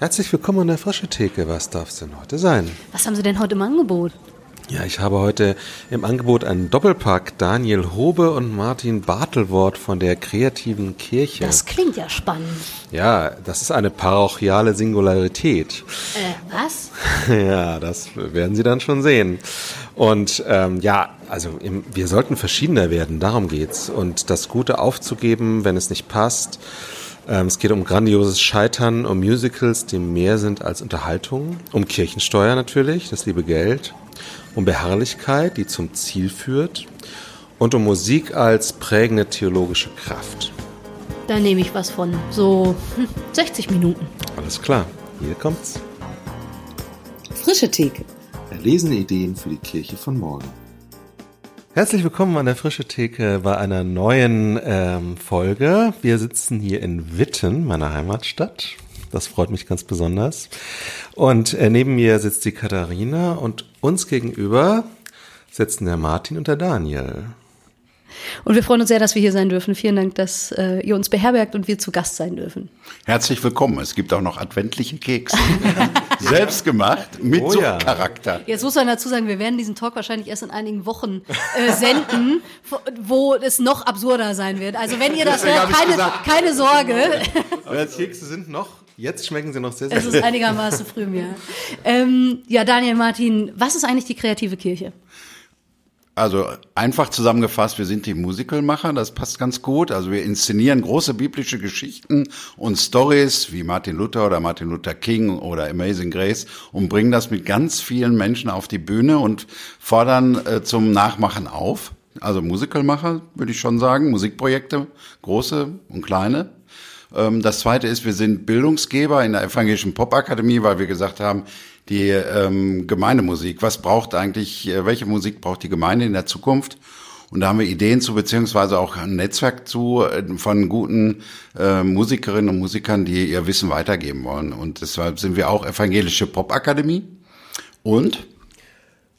Herzlich willkommen an der Frische Theke. Was darf es denn heute sein? Was haben Sie denn heute im Angebot? Ja, ich habe heute im Angebot einen Doppelpack Daniel Hobe und Martin Bartelwort von der Kreativen Kirche. Das klingt ja spannend. Ja, das ist eine parochiale Singularität. Äh, was? ja, das werden Sie dann schon sehen. Und ähm, ja, also im, wir sollten verschiedener werden, darum geht's. Und das Gute aufzugeben, wenn es nicht passt. Ähm, es geht um grandioses Scheitern, um Musicals, die mehr sind als Unterhaltung, um Kirchensteuer natürlich, das liebe Geld, um Beharrlichkeit, die zum Ziel führt und um Musik als prägende theologische Kraft. Da nehme ich was von. So 60 hm, Minuten. Alles klar, hier kommt's. Frische Theke. Erlesene Ideen für die Kirche von morgen. Herzlich willkommen an der Frische Theke bei einer neuen ähm, Folge. Wir sitzen hier in Witten, meiner Heimatstadt. Das freut mich ganz besonders. Und äh, neben mir sitzt die Katharina und uns gegenüber sitzen der Martin und der Daniel. Und wir freuen uns sehr, dass wir hier sein dürfen. Vielen Dank, dass äh, ihr uns beherbergt und wir zu Gast sein dürfen. Herzlich willkommen. Es gibt auch noch adventliche Kekse. Selbst gemacht, mit oh, ja. Charakter. Jetzt muss man dazu sagen, wir werden diesen Talk wahrscheinlich erst in einigen Wochen äh, senden, wo es noch absurder sein wird. Also wenn ihr das hört, keine, keine Sorge. Aber die Kekse sind noch Jetzt schmecken sie noch sehr, sehr Es ist einigermaßen früh im Jahr. Ähm, ja, Daniel Martin, was ist eigentlich die kreative Kirche? Also einfach zusammengefasst, wir sind die Musicalmacher, das passt ganz gut. Also wir inszenieren große biblische Geschichten und Stories wie Martin Luther oder Martin Luther King oder Amazing Grace und bringen das mit ganz vielen Menschen auf die Bühne und fordern äh, zum Nachmachen auf. Also Musicalmacher, würde ich schon sagen, Musikprojekte, große und kleine. Ähm, das zweite ist, wir sind Bildungsgeber in der Evangelischen Popakademie, weil wir gesagt haben, die ähm, Gemeindemusik, was braucht eigentlich, äh, welche Musik braucht die Gemeinde in der Zukunft? Und da haben wir Ideen zu, beziehungsweise auch ein Netzwerk zu äh, von guten äh, Musikerinnen und Musikern, die ihr Wissen weitergeben wollen. Und deshalb sind wir auch Evangelische Popakademie. Und?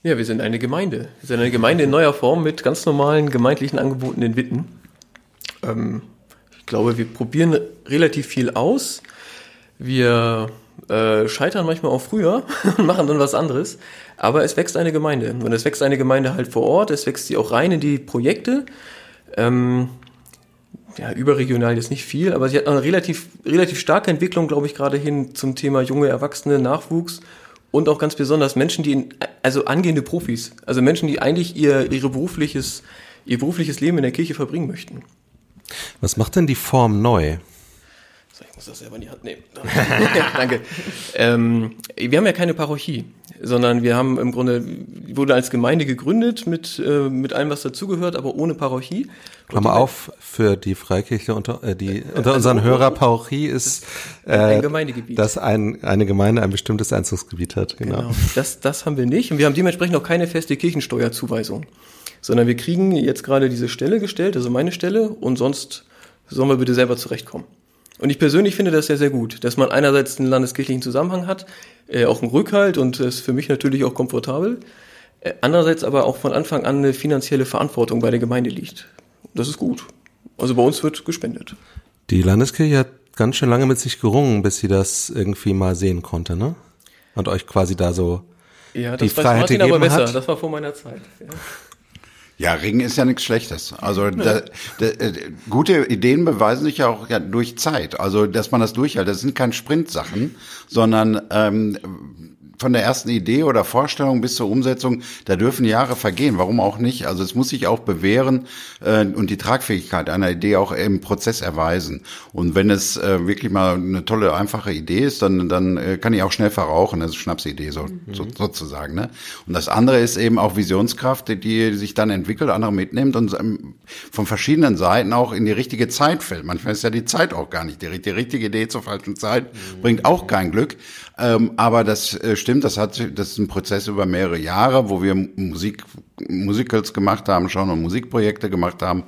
Ja, wir sind eine Gemeinde. Wir sind eine Gemeinde in neuer Form mit ganz normalen gemeindlichen Angeboten in Witten. Ähm, ich glaube, wir probieren relativ viel aus. Wir äh, scheitern manchmal auch früher und machen dann was anderes. Aber es wächst eine Gemeinde. Und es wächst eine Gemeinde halt vor Ort, es wächst sie auch rein in die Projekte. Ähm, ja, überregional jetzt nicht viel, aber sie hat eine relativ, relativ starke Entwicklung, glaube ich, gerade hin zum Thema junge Erwachsene, Nachwuchs und auch ganz besonders Menschen, die, in, also angehende Profis, also Menschen, die eigentlich ihr, ihre berufliches, ihr berufliches Leben in der Kirche verbringen möchten. Was macht denn die Form neu? Muss das selber in die Hand nehmen. Danke. Ähm, wir haben ja keine Parochie, sondern wir haben im Grunde, wurde als Gemeinde gegründet mit, äh, mit allem, was dazugehört, aber ohne Parochie. Klammer auf, für die Freikirche unter, äh, die, unter unseren also, Hörer Parochie ist, äh, ein Gemeindegebiet. dass ein, eine Gemeinde ein bestimmtes Einzugsgebiet hat. Genau. genau. Das, das haben wir nicht und wir haben dementsprechend auch keine feste Kirchensteuerzuweisung, sondern wir kriegen jetzt gerade diese Stelle gestellt, also meine Stelle und sonst sollen wir bitte selber zurechtkommen. Und ich persönlich finde das sehr, sehr gut, dass man einerseits einen landeskirchlichen Zusammenhang hat, äh, auch einen Rückhalt und ist für mich natürlich auch komfortabel. Äh, andererseits aber auch von Anfang an eine finanzielle Verantwortung bei der Gemeinde liegt. Das ist gut. Also bei uns wird gespendet. Die Landeskirche hat ganz schön lange mit sich gerungen, bis sie das irgendwie mal sehen konnte, ne? Und euch quasi da so ja, die Freiheit gegeben aber besser. Hat. Das war vor meiner Zeit. Ja. Ja, Ringen ist ja nichts Schlechtes. Also da, da, äh, gute Ideen beweisen sich ja auch ja, durch Zeit. Also dass man das durchhält. Das sind keine Sprintsachen, sondern ähm, von der ersten Idee oder Vorstellung bis zur Umsetzung, da dürfen Jahre vergehen. Warum auch nicht? Also es muss sich auch bewähren äh, und die Tragfähigkeit einer Idee auch im Prozess erweisen. Und wenn es äh, wirklich mal eine tolle, einfache Idee ist, dann, dann äh, kann ich auch schnell verrauchen. Das ist Schnapsidee so, mhm. so, sozusagen. Ne? Und das andere ist eben auch Visionskraft, die, die sich dann entwickelt, andere mitnimmt und ähm, von verschiedenen Seiten auch in die richtige Zeit fällt. Manchmal ist ja die Zeit auch gar nicht die, die richtige Idee zur falschen Zeit, mhm. bringt auch kein Glück. Ähm, aber das äh, stimmt, das hat das ist ein Prozess über mehrere Jahre, wo wir Musik, Musicals gemacht haben schon und Musikprojekte gemacht haben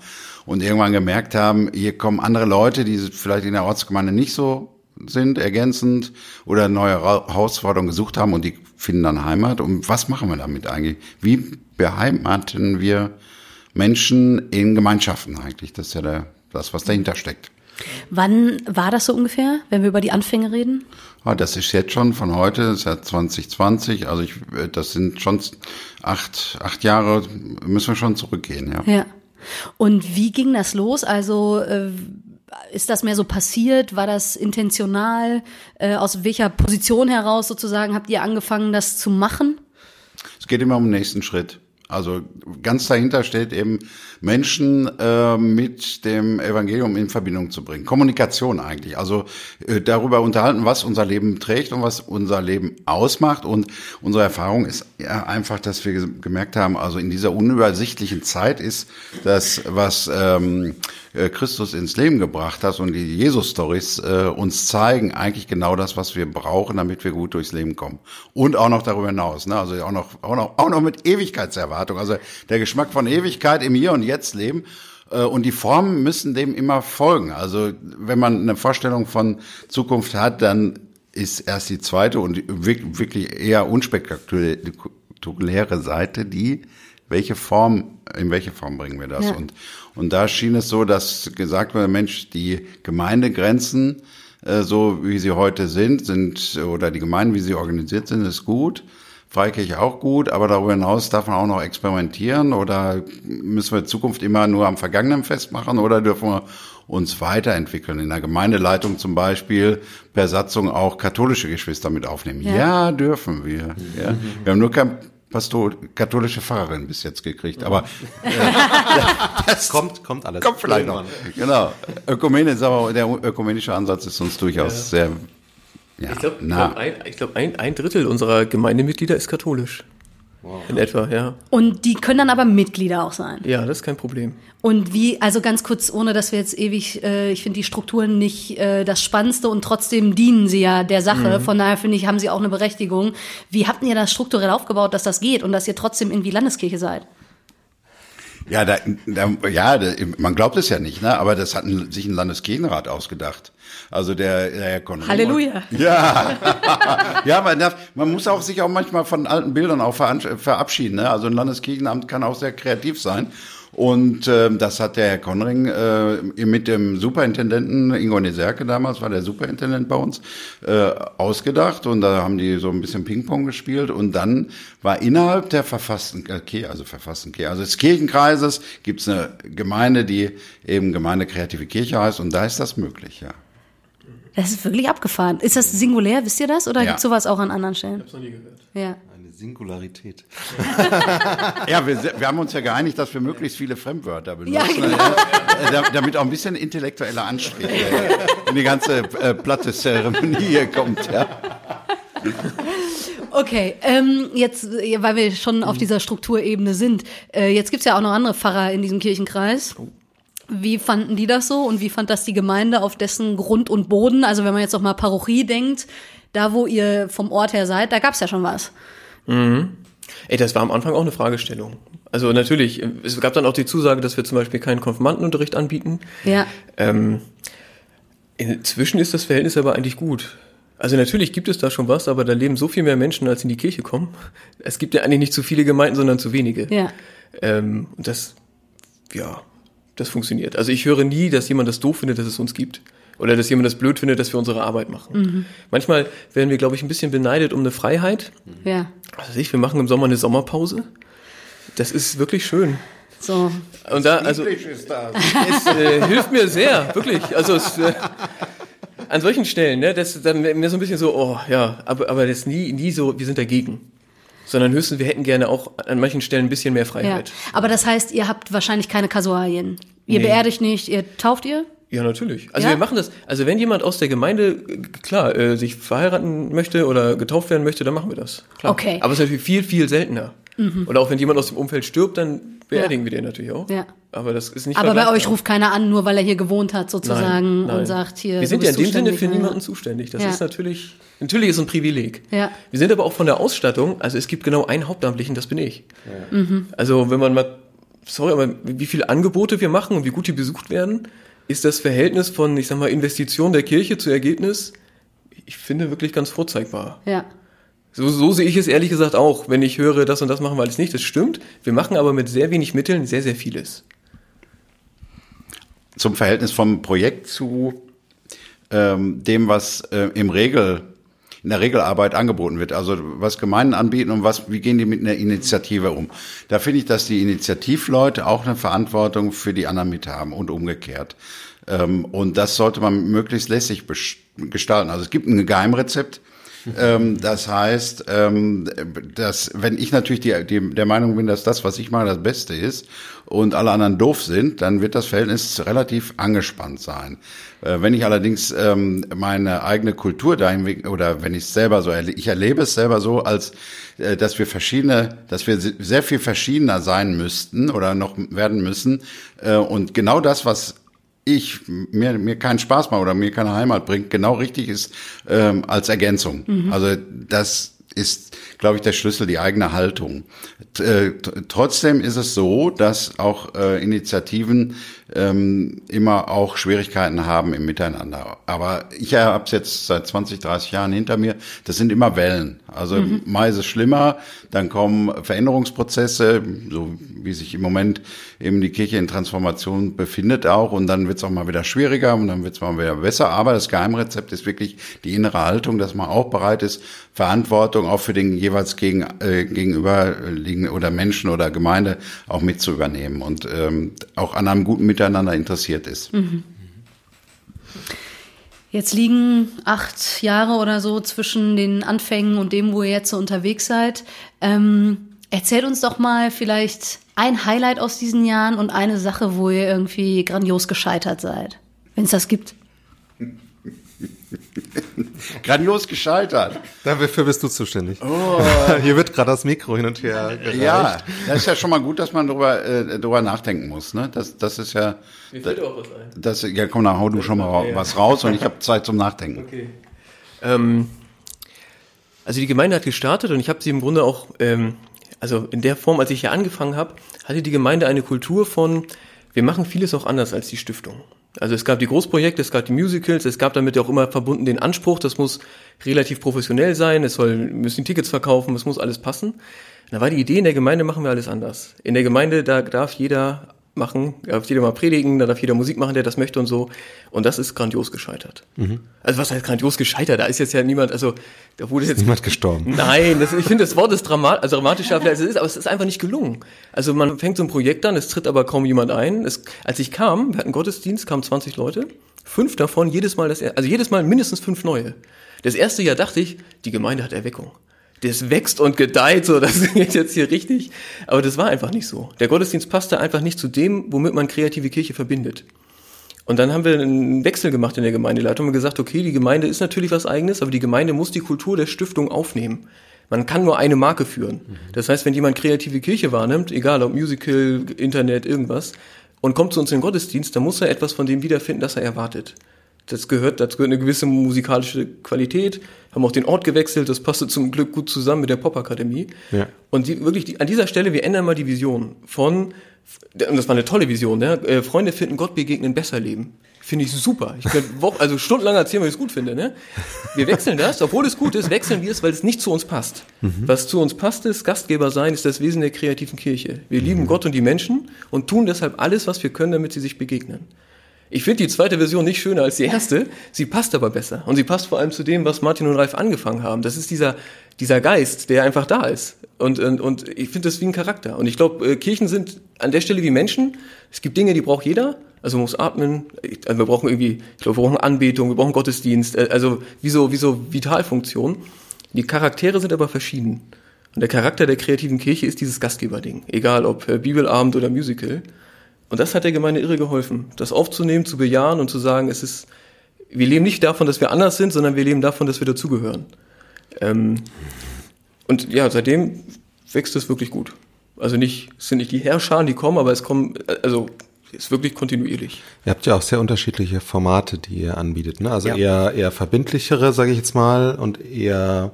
und irgendwann gemerkt haben, hier kommen andere Leute, die vielleicht in der Ortsgemeinde nicht so sind, ergänzend oder neue Herausforderungen gesucht haben und die finden dann Heimat. Und was machen wir damit eigentlich? Wie beheimaten wir Menschen in Gemeinschaften eigentlich? Das ist ja der, das, was dahinter steckt. Wann war das so ungefähr, wenn wir über die Anfänge reden? Ah, das ist jetzt schon von heute, das ist ja 2020, also ich, das sind schon acht, acht Jahre, müssen wir schon zurückgehen, ja. Ja. Und wie ging das los? Also äh, ist das mehr so passiert? War das intentional? Äh, aus welcher Position heraus sozusagen habt ihr angefangen, das zu machen? Es geht immer um den nächsten Schritt. Also ganz dahinter steht eben Menschen äh, mit dem Evangelium in Verbindung zu bringen. Kommunikation eigentlich. Also äh, darüber unterhalten, was unser Leben trägt und was unser Leben ausmacht. Und unsere Erfahrung ist einfach, dass wir gemerkt haben, also in dieser unübersichtlichen Zeit ist das, was ähm, äh, Christus ins Leben gebracht hat und die Jesus-Stories äh, uns zeigen eigentlich genau das, was wir brauchen, damit wir gut durchs Leben kommen. Und auch noch darüber hinaus, ne? also auch noch, auch noch, auch noch mit Ewigkeitserwartung. Also der Geschmack von Ewigkeit im Hier und Jetzt leben. Äh, und die Formen müssen dem immer folgen. Also wenn man eine Vorstellung von Zukunft hat, dann ist erst die zweite und wirklich eher unspektakuläre Seite die, welche Form, in welche Form bringen wir das? Ja. Und, und da schien es so, dass gesagt wurde, Mensch, die Gemeindegrenzen, äh, so wie sie heute sind, sind, oder die Gemeinden, wie sie organisiert sind, ist gut. Freikirche auch gut, aber darüber hinaus darf man auch noch experimentieren oder müssen wir in Zukunft immer nur am Vergangenen festmachen oder dürfen wir uns weiterentwickeln? In der Gemeindeleitung zum Beispiel per Satzung auch katholische Geschwister mit aufnehmen. Ja, ja dürfen wir. Ja. Wir haben nur kein Katholische Pfarrerin bis jetzt gekriegt. Aber äh, das kommt, kommt alles. Kommt vielleicht noch. Genau. Ökumene ist aber der ökumenische Ansatz ist uns durchaus ja. sehr ja, ich glaube, glaub, ein, glaub, ein, ein Drittel unserer Gemeindemitglieder ist katholisch. Wow. In etwa, ja. Und die können dann aber Mitglieder auch sein. Ja, das ist kein Problem. Und wie, also ganz kurz, ohne dass wir jetzt ewig, äh, ich finde die Strukturen nicht äh, das Spannendste und trotzdem dienen sie ja der Sache. Mhm. Von daher finde ich, haben sie auch eine Berechtigung. Wie habt ihr das strukturell aufgebaut, dass das geht und dass ihr trotzdem irgendwie Landeskirche seid? Ja, da, da, ja, da, man glaubt es ja nicht, ne? aber das hat ein, sich ein Landeskirchenrat ausgedacht. Also der, der Herr Konrad. Halleluja. Ja, ja, man, darf, man muss auch sich auch manchmal von alten Bildern auch verabschieden. Ne? Also ein Landeskirchenamt kann auch sehr kreativ sein. Und äh, das hat der Herr Konring äh, mit dem Superintendenten Ingo Neserke damals, war der Superintendent bei uns, äh, ausgedacht. Und da haben die so ein bisschen Ping-Pong gespielt. Und dann war innerhalb der verfassten, okay, also verfassten Kirche, also des Kirchenkreises gibt's eine Gemeinde, die eben Gemeinde Kreative Kirche heißt. Und da ist das möglich, ja. Das ist wirklich abgefahren. Ist das singulär, wisst ihr das? Oder ja. gibt sowas auch an anderen Stellen? Ich hab's noch nie gehört. Ja. Singularität. ja, wir, wir, haben uns ja geeinigt, dass wir möglichst viele Fremdwörter benutzen, ja, genau. äh, damit auch ein bisschen intellektueller Anstrich äh, in die ganze äh, platte Zeremonie hier kommt. Ja. Okay, ähm, jetzt, weil wir schon auf dieser Strukturebene sind, äh, jetzt gibt's ja auch noch andere Pfarrer in diesem Kirchenkreis. Wie fanden die das so und wie fand das die Gemeinde auf dessen Grund und Boden? Also wenn man jetzt noch mal Parochie denkt, da wo ihr vom Ort her seid, da gab's ja schon was. Mhm. Ey, das war am Anfang auch eine Fragestellung. Also natürlich, es gab dann auch die Zusage, dass wir zum Beispiel keinen Konfirmandenunterricht anbieten. Ja. Ähm, inzwischen ist das Verhältnis aber eigentlich gut. Also natürlich gibt es da schon was, aber da leben so viel mehr Menschen, als in die Kirche kommen. Es gibt ja eigentlich nicht zu viele Gemeinden, sondern zu wenige. Ja. Ähm, und das, ja, das funktioniert. Also ich höre nie, dass jemand das doof findet, dass es uns gibt. Oder dass jemand das blöd findet, dass wir unsere Arbeit machen. Mhm. Manchmal werden wir, glaube ich, ein bisschen beneidet um eine Freiheit. Ja. Also ich, wir machen im Sommer eine Sommerpause. Das ist wirklich schön. So. Und da, also, ist das. es äh, hilft mir sehr, wirklich. Also es, äh, an solchen Stellen, ne, das dann mir so ein bisschen so, oh ja, aber aber das nie nie so, wir sind dagegen. Sondern höchstens, wir hätten gerne auch an manchen Stellen ein bisschen mehr Freiheit. Ja. Aber das heißt, ihr habt wahrscheinlich keine Kasualien. Ihr nee. beerdigt nicht, ihr tauft ihr? Ja, natürlich. Also ja? wir machen das. Also wenn jemand aus der Gemeinde, klar, äh, sich verheiraten möchte oder getauft werden möchte, dann machen wir das. Klar. Okay. Aber es ist natürlich viel, viel seltener. Mhm. Oder auch wenn jemand aus dem Umfeld stirbt, dann beerdigen ja. wir den natürlich auch. Ja. Aber das ist nicht Aber bei euch ruft keiner an, nur weil er hier gewohnt hat, sozusagen, nein, nein. und sagt hier. Wir sind ja in dem Sinne für niemanden zuständig. Das ist natürlich, natürlich ist ein Privileg. Ja. Wir sind aber auch von der Ausstattung, also es gibt genau einen Hauptamtlichen, das bin ich. Mhm. Also wenn man mal, sorry, aber wie viele Angebote wir machen und wie gut die besucht werden, ist das Verhältnis von, ich sag mal, Investition der Kirche zu Ergebnis, ich finde, wirklich ganz vorzeigbar. Ja. So, so sehe ich es ehrlich gesagt auch, wenn ich höre, das und das machen wir alles nicht. Das stimmt. Wir machen aber mit sehr wenig Mitteln sehr, sehr vieles. zum Verhältnis vom Projekt zu ähm, dem, was äh, im Regel in der Regelarbeit angeboten wird. Also was Gemeinden anbieten und was, wie gehen die mit einer Initiative um? Da finde ich, dass die Initiativleute auch eine Verantwortung für die anderen mit haben und umgekehrt. Ähm, und das sollte man möglichst lässig gestalten. Also es gibt ein Geheimrezept. Ähm, das heißt, ähm, dass wenn ich natürlich die, die, der Meinung bin, dass das, was ich mache, das Beste ist und alle anderen doof sind, dann wird das Verhältnis relativ angespannt sein. Äh, wenn ich allerdings ähm, meine eigene Kultur dahin oder wenn ich es selber so erlebe, ich erlebe es selber so, als äh, dass wir verschiedene, dass wir sehr viel verschiedener sein müssten oder noch werden müssen äh, und genau das, was ich mir mir keinen Spaß macht oder mir keine Heimat bringt, genau richtig ist ähm, als Ergänzung. Mhm. Also das ist, glaube ich, der Schlüssel, die eigene Haltung. T äh, trotzdem ist es so, dass auch äh, Initiativen ähm, immer auch Schwierigkeiten haben im Miteinander. Aber ich habe es jetzt seit 20, 30 Jahren hinter mir. Das sind immer Wellen. Also mhm. mal ist es schlimmer, dann kommen Veränderungsprozesse, so wie sich im Moment eben die Kirche in Transformation befindet auch. Und dann wird es auch mal wieder schwieriger und dann wird es mal wieder besser. Aber das Geheimrezept ist wirklich die innere Haltung, dass man auch bereit ist, Verantwortung auch für den jeweils gegen, äh, gegenüberliegenden oder Menschen oder Gemeinde auch mit zu übernehmen und ähm, auch an einem guten Miteinander interessiert ist. Mhm. Jetzt liegen acht Jahre oder so zwischen den Anfängen und dem, wo ihr jetzt so unterwegs seid. Ähm, erzählt uns doch mal vielleicht ein Highlight aus diesen Jahren und eine Sache, wo ihr irgendwie grandios gescheitert seid, wenn es das gibt. Grandios gescheitert. Dafür bist du zuständig. Oh. Hier wird gerade das Mikro hin und her gereicht. Ja, das ist ja schon mal gut, dass man drüber, äh, drüber nachdenken muss. Ne? Das, das ist ja. Mir fällt auch was ein. Das, ja, komm, dann hau du schon mal ja. was raus und ich habe Zeit zum Nachdenken. Okay. Ähm, also die Gemeinde hat gestartet und ich habe sie im Grunde auch, ähm, also in der Form, als ich hier angefangen habe, hatte die Gemeinde eine Kultur von, wir machen vieles auch anders als die Stiftung. Also es gab die Großprojekte, es gab die Musicals, es gab damit auch immer verbunden den Anspruch, das muss relativ professionell sein, es soll, müssen Tickets verkaufen, es muss alles passen. Da war die Idee, in der Gemeinde machen wir alles anders. In der Gemeinde, da darf jeder machen, darf jeder mal predigen, da darf jeder Musik machen, der das möchte und so. Und das ist grandios gescheitert. Mhm. Also was heißt grandios gescheitert? Da ist jetzt ja niemand, also da wurde jetzt niemand gestorben. Nein, das, ich finde das Wort ist dramat, also dramatischer, als es ist, aber es ist einfach nicht gelungen. Also man fängt so ein Projekt an, es tritt aber kaum jemand ein. Es, als ich kam, wir hatten Gottesdienst, kamen 20 Leute, fünf davon jedes Mal das, also jedes Mal mindestens fünf neue. Das erste Jahr dachte ich, die Gemeinde hat Erweckung das wächst und gedeiht, so, das geht jetzt hier richtig. Aber das war einfach nicht so. Der Gottesdienst passte einfach nicht zu dem, womit man kreative Kirche verbindet. Und dann haben wir einen Wechsel gemacht in der Gemeindeleitung und gesagt, okay, die Gemeinde ist natürlich was eigenes, aber die Gemeinde muss die Kultur der Stiftung aufnehmen. Man kann nur eine Marke führen. Das heißt, wenn jemand kreative Kirche wahrnimmt, egal ob Musical, Internet, irgendwas, und kommt zu uns in den Gottesdienst, dann muss er etwas von dem wiederfinden, das er erwartet. Das gehört, dazu gehört eine gewisse musikalische Qualität, haben auch den Ort gewechselt, das passte zum Glück gut zusammen mit der Popakademie. Ja. Und die, wirklich die, an dieser Stelle, wir ändern mal die Vision von, und das war eine tolle Vision, ne? Freunde finden Gott begegnen, besser leben. Finde ich super. Ich könnte also stundenlang erzählen, weil ich es gut finde. Ne? Wir wechseln das, obwohl es gut ist, wechseln wir es, weil es nicht zu uns passt. Mhm. Was zu uns passt ist, Gastgeber sein, ist das Wesen der kreativen Kirche. Wir mhm. lieben Gott und die Menschen und tun deshalb alles, was wir können, damit sie sich begegnen. Ich finde die zweite Version nicht schöner als die erste. Sie passt aber besser. Und sie passt vor allem zu dem, was Martin und Ralf angefangen haben. Das ist dieser, dieser Geist, der einfach da ist. Und, und, und ich finde das wie ein Charakter. Und ich glaube, äh, Kirchen sind an der Stelle wie Menschen. Es gibt Dinge, die braucht jeder. Also man muss atmen. Also wir brauchen irgendwie, ich glaube, wir brauchen Anbetung, wir brauchen Gottesdienst. Äh, also wie so, wie so Vitalfunktion. Die Charaktere sind aber verschieden. Und der Charakter der kreativen Kirche ist dieses Gastgeberding. Egal ob äh, Bibelabend oder Musical. Und das hat der Gemeinde irre geholfen, das aufzunehmen, zu bejahen und zu sagen, es ist, wir leben nicht davon, dass wir anders sind, sondern wir leben davon, dass wir dazugehören. Ähm, und ja, seitdem wächst es wirklich gut. Also nicht, es sind nicht die Herrscher, die kommen, aber es kommen, also ist wirklich kontinuierlich. Ihr habt ja auch sehr unterschiedliche Formate, die ihr anbietet. Ne? Also ja. eher, eher verbindlichere, sage ich jetzt mal, und eher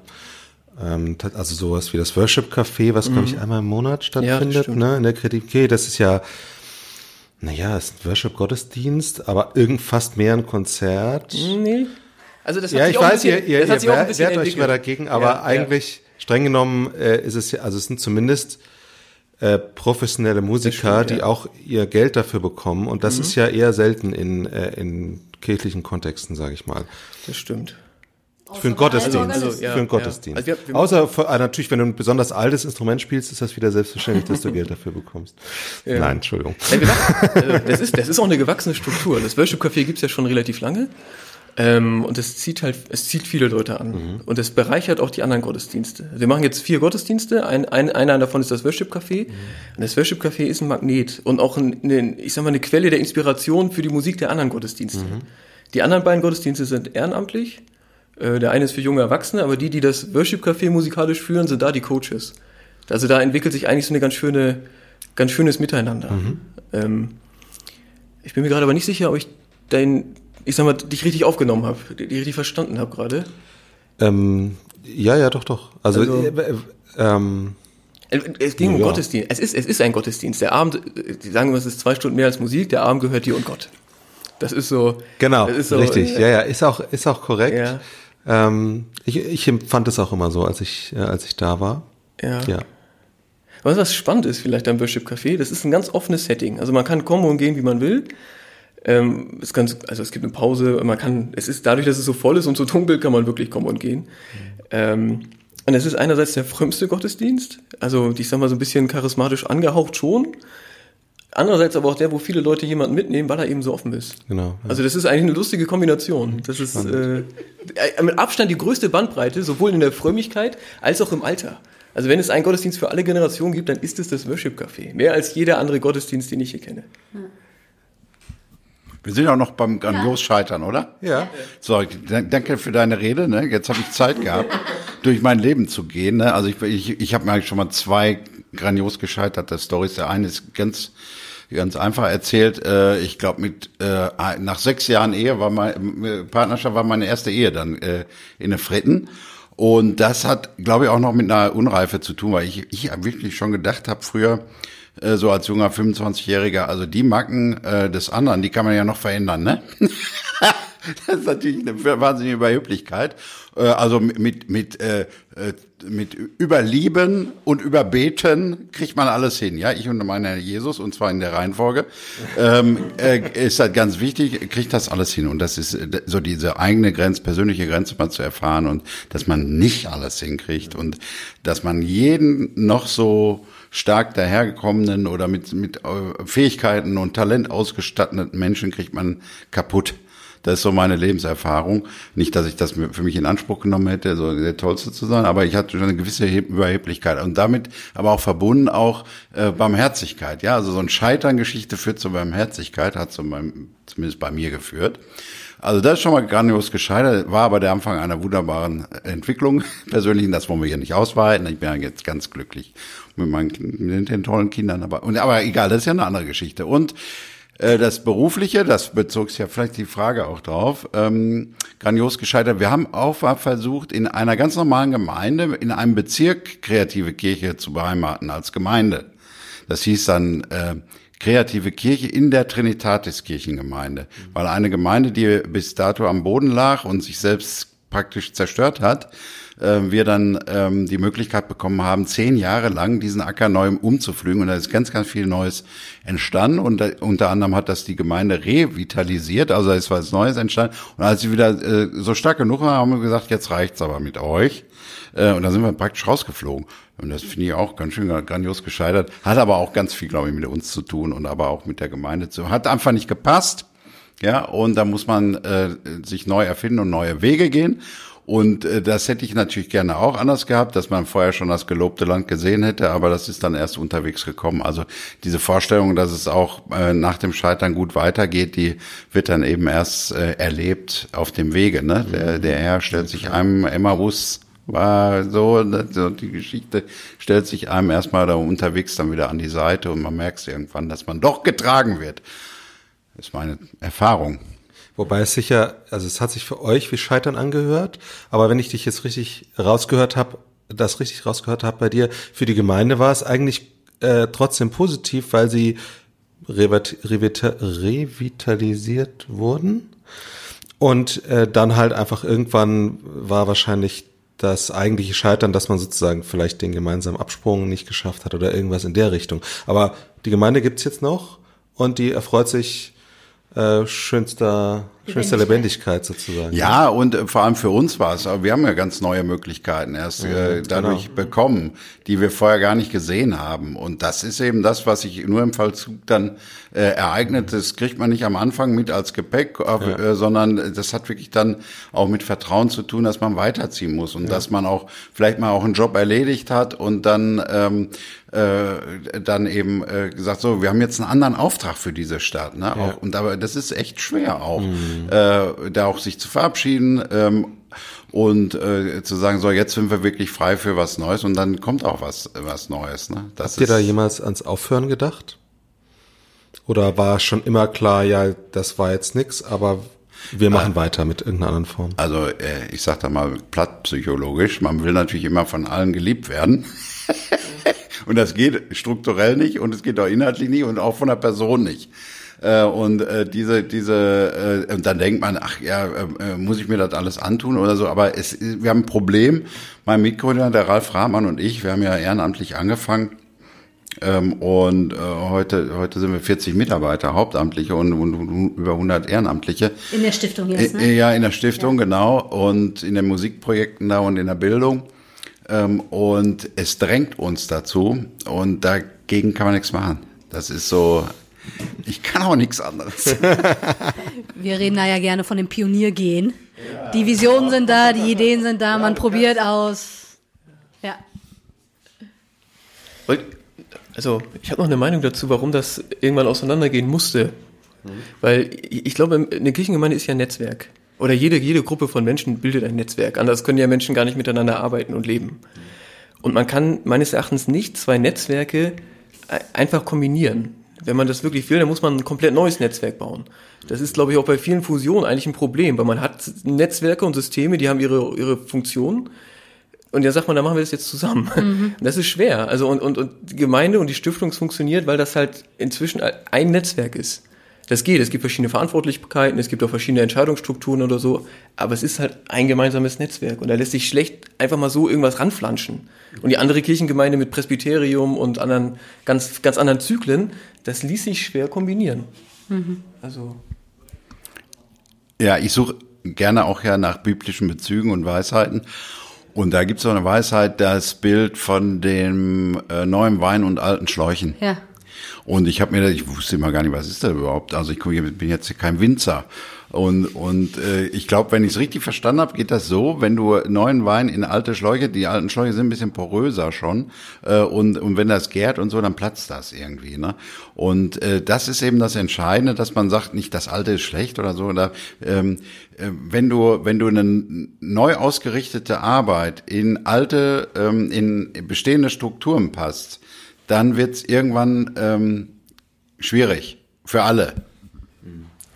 ähm, also sowas wie das Worship Café, was mhm. glaube ich einmal im Monat stattfindet, ja, ne? In der Kritik. Das ist ja naja, es ist ein Worship-Gottesdienst, aber irgend fast mehr ein Konzert. Nee. Also das hat ja, sich ich weiß, bisschen, ihr, ihr, ihr wehrt, euch immer dagegen, aber ja, eigentlich, ja. streng genommen, äh, ist es ja, also es sind zumindest äh, professionelle Musiker, stimmt, die ja. auch ihr Geld dafür bekommen. Und das ist ja eher selten in, äh, in kirchlichen Kontexten, sage ich mal. Das stimmt. Für einen Gottesdienst. Also, ja, für einen ja. Gottesdienst. Also wir- wir- Außer für, äh, natürlich, wenn du ein besonders altes Instrument spielst, ist das wieder selbstverständlich, dass du Geld dafür bekommst. Nein, Entschuldigung. Ja, wachsen. Also, das, ist, das ist auch eine gewachsene Struktur. Das Worship Café gibt's ja schon relativ lange. Ähm, und es zieht halt, es zieht viele Leute an. Und es bereichert auch die anderen Gottesdienste. Wir machen jetzt vier Gottesdienste. Ein, ein, einer davon ist das Worship Café. Und das Worship Café ist ein Magnet und auch ein, eine, ich sag mal, eine Quelle der Inspiration für die Musik der anderen Gottesdienste. Die anderen beiden Gottesdienste sind ehrenamtlich. Äh, Der eine ist für junge Erwachsene, aber die, die das Worship Café musikalisch führen, sind da die Coaches. Also da entwickelt sich eigentlich so eine ganz schöne, ganz schönes Miteinander. Ähm, ich bin mir gerade aber nicht sicher, ob ich dein, ich sag mal, dich richtig aufgenommen habe, dich richtig verstanden habe gerade. Ähm, ja, ja, doch, doch. Also, Also- äh, äh, ähm, Äh, Es ging um Ja. Gottesdienst. Es ist, es ist ein Gottesdienst. Der Abend, äh, die sagen immer, es ist zwei Stunden mehr als Musik. Der Abend gehört dir und Gott. Das ist so. genau, ist so, richtig. äh, Ja, ja, ist auch, ist auch korrekt. Ja. Ähm, ich, ich empfand es auch immer so, als ich, äh, als ich da war. Ja. Ja. Was, was spannend ist vielleicht am Worship Café, das ist ein ganz offenes Setting. Also man kann kommen und gehen, wie man will. Ähm, es kann, also es gibt eine Pause, man kann, es ist dadurch, dass es so voll ist und so dunkel, kann man wirklich kommen und gehen. Ähm, und es ist einerseits der frömmste Gottesdienst, also ich sag mal so ein bisschen charismatisch angehaucht schon. Andererseits aber auch der, wo viele Leute jemanden mitnehmen, weil er eben so offen ist. Genau, ja. Also das ist eigentlich eine lustige Kombination. Das ist äh, mit Abstand die größte Bandbreite, sowohl in der Frömmigkeit als auch im Alter. Also wenn es einen Gottesdienst für alle Generationen gibt, dann ist es das Worship Café. Mehr als jeder andere Gottesdienst, den ich hier kenne. Wir sind auch noch beim grandios Scheitern, oder? Ja. So, dan- danke für deine Rede. Ne? Jetzt habe ich Zeit gehabt, durch mein Leben zu gehen. Ne? Also ich, ich, ich habe mir eigentlich schon mal zwei grandios gescheiterte Stories. Der eine ist ganz ganz einfach erzählt. Äh, ich glaube, mit äh, nach sechs Jahren Ehe war meine Partnerschaft war meine erste Ehe dann äh, in der Fritten. Und das hat, glaube ich, auch noch mit einer Unreife zu tun, weil ich, ich wirklich schon gedacht habe früher, äh, so als junger 25-Jähriger, also die Macken äh, des anderen, die kann man ja noch verändern, ne? das ist natürlich eine wahnsinnige Überheblichkeit. Äh, also mit, mit, äh, äh, mit Überlieben und Überbeten kriegt man alles hin. Ja, ich und meine Jesus, und zwar in der Reihenfolge, ähm, äh, ist halt ganz wichtig, kriegt das alles hin. Und das ist so diese eigene Grenze, persönliche Grenze mal zu erfahren und dass man nicht alles hinkriegt und dass man jeden noch so stark dahergekommenen oder mit, mit äh, Fähigkeiten und Talent ausgestatteten Menschen kriegt man kaputt. Das ist so meine Lebenserfahrung. Nicht, dass ich das für mich in Anspruch genommen hätte, so der Tollste zu sein, aber ich hatte schon eine gewisse Überheblichkeit und damit aber auch verbunden auch äh, Barmherzigkeit. Ja, also so ein Scheitern-Geschichte führt zur Barmherzigkeit, hat zu meinem, zumindest bei mir geführt. Also das ist schon mal grandios gescheitert, war aber der Anfang einer wunderbaren Entwicklung. Persönlich, das wollen wir hier nicht ausweiten. Ich bin jetzt ganz glücklich mit meinen mit den tollen Kindern. Aber, und, aber egal, das ist ja eine andere Geschichte. Und das Berufliche, das bezog sich ja vielleicht die Frage auch drauf, ähm, grandios gescheitert. Wir haben auch versucht, in einer ganz normalen Gemeinde, in einem Bezirk kreative Kirche zu beheimaten als Gemeinde. Das hieß dann äh, kreative Kirche in der Trinitatis Kirchengemeinde, weil eine Gemeinde, die bis dato am Boden lag und sich selbst praktisch zerstört hat, äh, wir dann ähm, die Möglichkeit bekommen haben, zehn Jahre lang diesen Acker neu umzupflügen und da ist ganz, ganz viel Neues entstanden und da, unter anderem hat das die Gemeinde revitalisiert, also es war was Neues entstanden und als sie wieder äh, so stark genug waren, haben wir gesagt, jetzt reicht's aber mit euch äh, und dann sind wir praktisch rausgeflogen. Und das finde ich auch ganz schön grandios gescheitert. Hat aber auch ganz viel, glaube ich, mit uns zu tun und aber auch mit der Gemeinde zu. Hat einfach nicht gepasst. Ja, und da muss man äh, sich neu erfinden und neue Wege gehen. Und äh, das hätte ich natürlich gerne auch anders gehabt, dass man vorher schon das gelobte Land gesehen hätte, aber das ist dann erst unterwegs gekommen. Also diese Vorstellung, dass es auch äh, nach dem Scheitern gut weitergeht, die wird dann eben erst äh, erlebt auf dem Wege. Ne? Der, der Herr stellt sich einem Emmaus war so, ne, so, die Geschichte stellt sich einem erstmal da unterwegs dann wieder an die Seite und man merkt irgendwann, dass man doch getragen wird. Das ist meine Erfahrung. Wobei es sicher, also es hat sich für euch wie Scheitern angehört, aber wenn ich dich jetzt richtig rausgehört habe, das richtig rausgehört habe bei dir, für die Gemeinde war es eigentlich äh, trotzdem positiv, weil sie revit revita revitalisiert wurden und äh, dann halt einfach irgendwann war wahrscheinlich das eigentliche Scheitern, dass man sozusagen vielleicht den gemeinsamen Absprung nicht geschafft hat oder irgendwas in der Richtung. Aber die Gemeinde gibt's jetzt noch und die erfreut sich äh, schönster, schönster Lebendigkeit sozusagen. Ja, und äh, vor allem für uns war es, aber wir haben ja ganz neue Möglichkeiten erst äh, dadurch genau. bekommen, die wir vorher gar nicht gesehen haben. Und das ist eben das, was sich nur im Vollzug dann äh, ereignet. Das kriegt man nicht am Anfang mit als Gepäck, auf, äh, sondern das hat wirklich dann auch mit Vertrauen zu tun, dass man weiterziehen muss und dass man auch vielleicht mal auch einen Job erledigt hat und dann ähm, äh, dann eben äh, gesagt, so, wir haben jetzt einen anderen Auftrag für diese Stadt. Ne? Auch, und aber das ist echt schwer auch, äh, da auch sich zu verabschieden ähm, und äh, zu sagen, so, jetzt sind wir wirklich frei für was Neues und dann kommt auch was, was Neues. Ne? Das Habt ihr da jemals ans Aufhören gedacht? Oder war schon immer klar, ja, das war jetzt nix, aber wir machen weiter mit irgendeiner anderen Form? Also äh, ich sag da mal platt psychologisch, man will natürlich immer von allen geliebt werden. und das geht strukturell nicht und es geht auch inhaltlich nicht und auch von der Person nicht. Äh, und äh, diese, diese, äh, und dann denkt man, ach ja, äh, äh, muss ich mir das alles antun oder so. Aber es, wir haben ein Problem. Mein Mitgründer, der Ralf Rahmann und ich, wir haben ja ehrenamtlich angefangen. Ähm, und äh, heute, heute sind wir 40 Mitarbeiter, Hauptamtliche und, und, und über 100 Ehrenamtliche. In der Stiftung jetzt, Äh, ne? Ja, in der Stiftung, genau. Und in den Musikprojekten da und in der Bildung. Ähm, und es drängt uns dazu. Und dagegen kann man nichts machen. Das ist so, ich kann auch nichts anderes. Wir reden da ja gerne von dem Pioniergehen. Die Visionen sind da, die Ideen sind da, man probiert aus. Ja. Also, ich habe noch eine Meinung dazu, warum das irgendwann auseinandergehen musste. Weil ich glaube, eine Kirchengemeinde ist ja ein Netzwerk. Oder jede, jede Gruppe von Menschen bildet ein Netzwerk. Anders können ja Menschen gar nicht miteinander arbeiten und leben. Und man kann meines Erachtens nicht zwei Netzwerke e- einfach kombinieren. Wenn man das wirklich will, dann muss man ein komplett neues Netzwerk bauen. Das ist, glaube ich, auch bei vielen Fusionen eigentlich ein Problem, weil man hat Netzwerke und Systeme, die haben ihre, ihre Funktion. Und dann sagt man, dann machen wir das jetzt zusammen. Und Das ist schwer. Also und, und, und die Gemeinde und die Stiftung funktioniert, weil das halt inzwischen ein Netzwerk ist. Das geht. Es gibt verschiedene Verantwortlichkeiten, es gibt auch verschiedene Entscheidungsstrukturen oder so. Aber es ist halt ein gemeinsames Netzwerk. Und da lässt sich schlecht einfach mal so irgendwas ranflanschen. Und die andere Kirchengemeinde mit Presbyterium und anderen, ganz, ganz anderen Zyklen, das ließ sich schwer kombinieren. Also. Ja, ich suche gerne auch ja nach biblischen Bezügen und Weisheiten. Und da gibt es so eine Weisheit, das Bild von dem äh, neuen Wein und alten Schläuchen. Ja. Und ich habe mir, ich wusste immer gar nicht, was ist das überhaupt. Also ich bin jetzt kein Winzer. Und, und äh, ich glaube, wenn ich es richtig verstanden habe, geht das so, wenn du neuen Wein in alte Schläuche, die alten Schläuche sind ein bisschen poröser schon, äh, und, und wenn das gärt und so, dann platzt das irgendwie. Ne? Und äh, das ist eben das Entscheidende, dass man sagt, nicht das Alte ist schlecht oder so. Oder, ähm, äh, wenn du wenn du eine neu ausgerichtete Arbeit in alte, ähm, in bestehende Strukturen passt, dann wird's irgendwann ähm, schwierig für alle.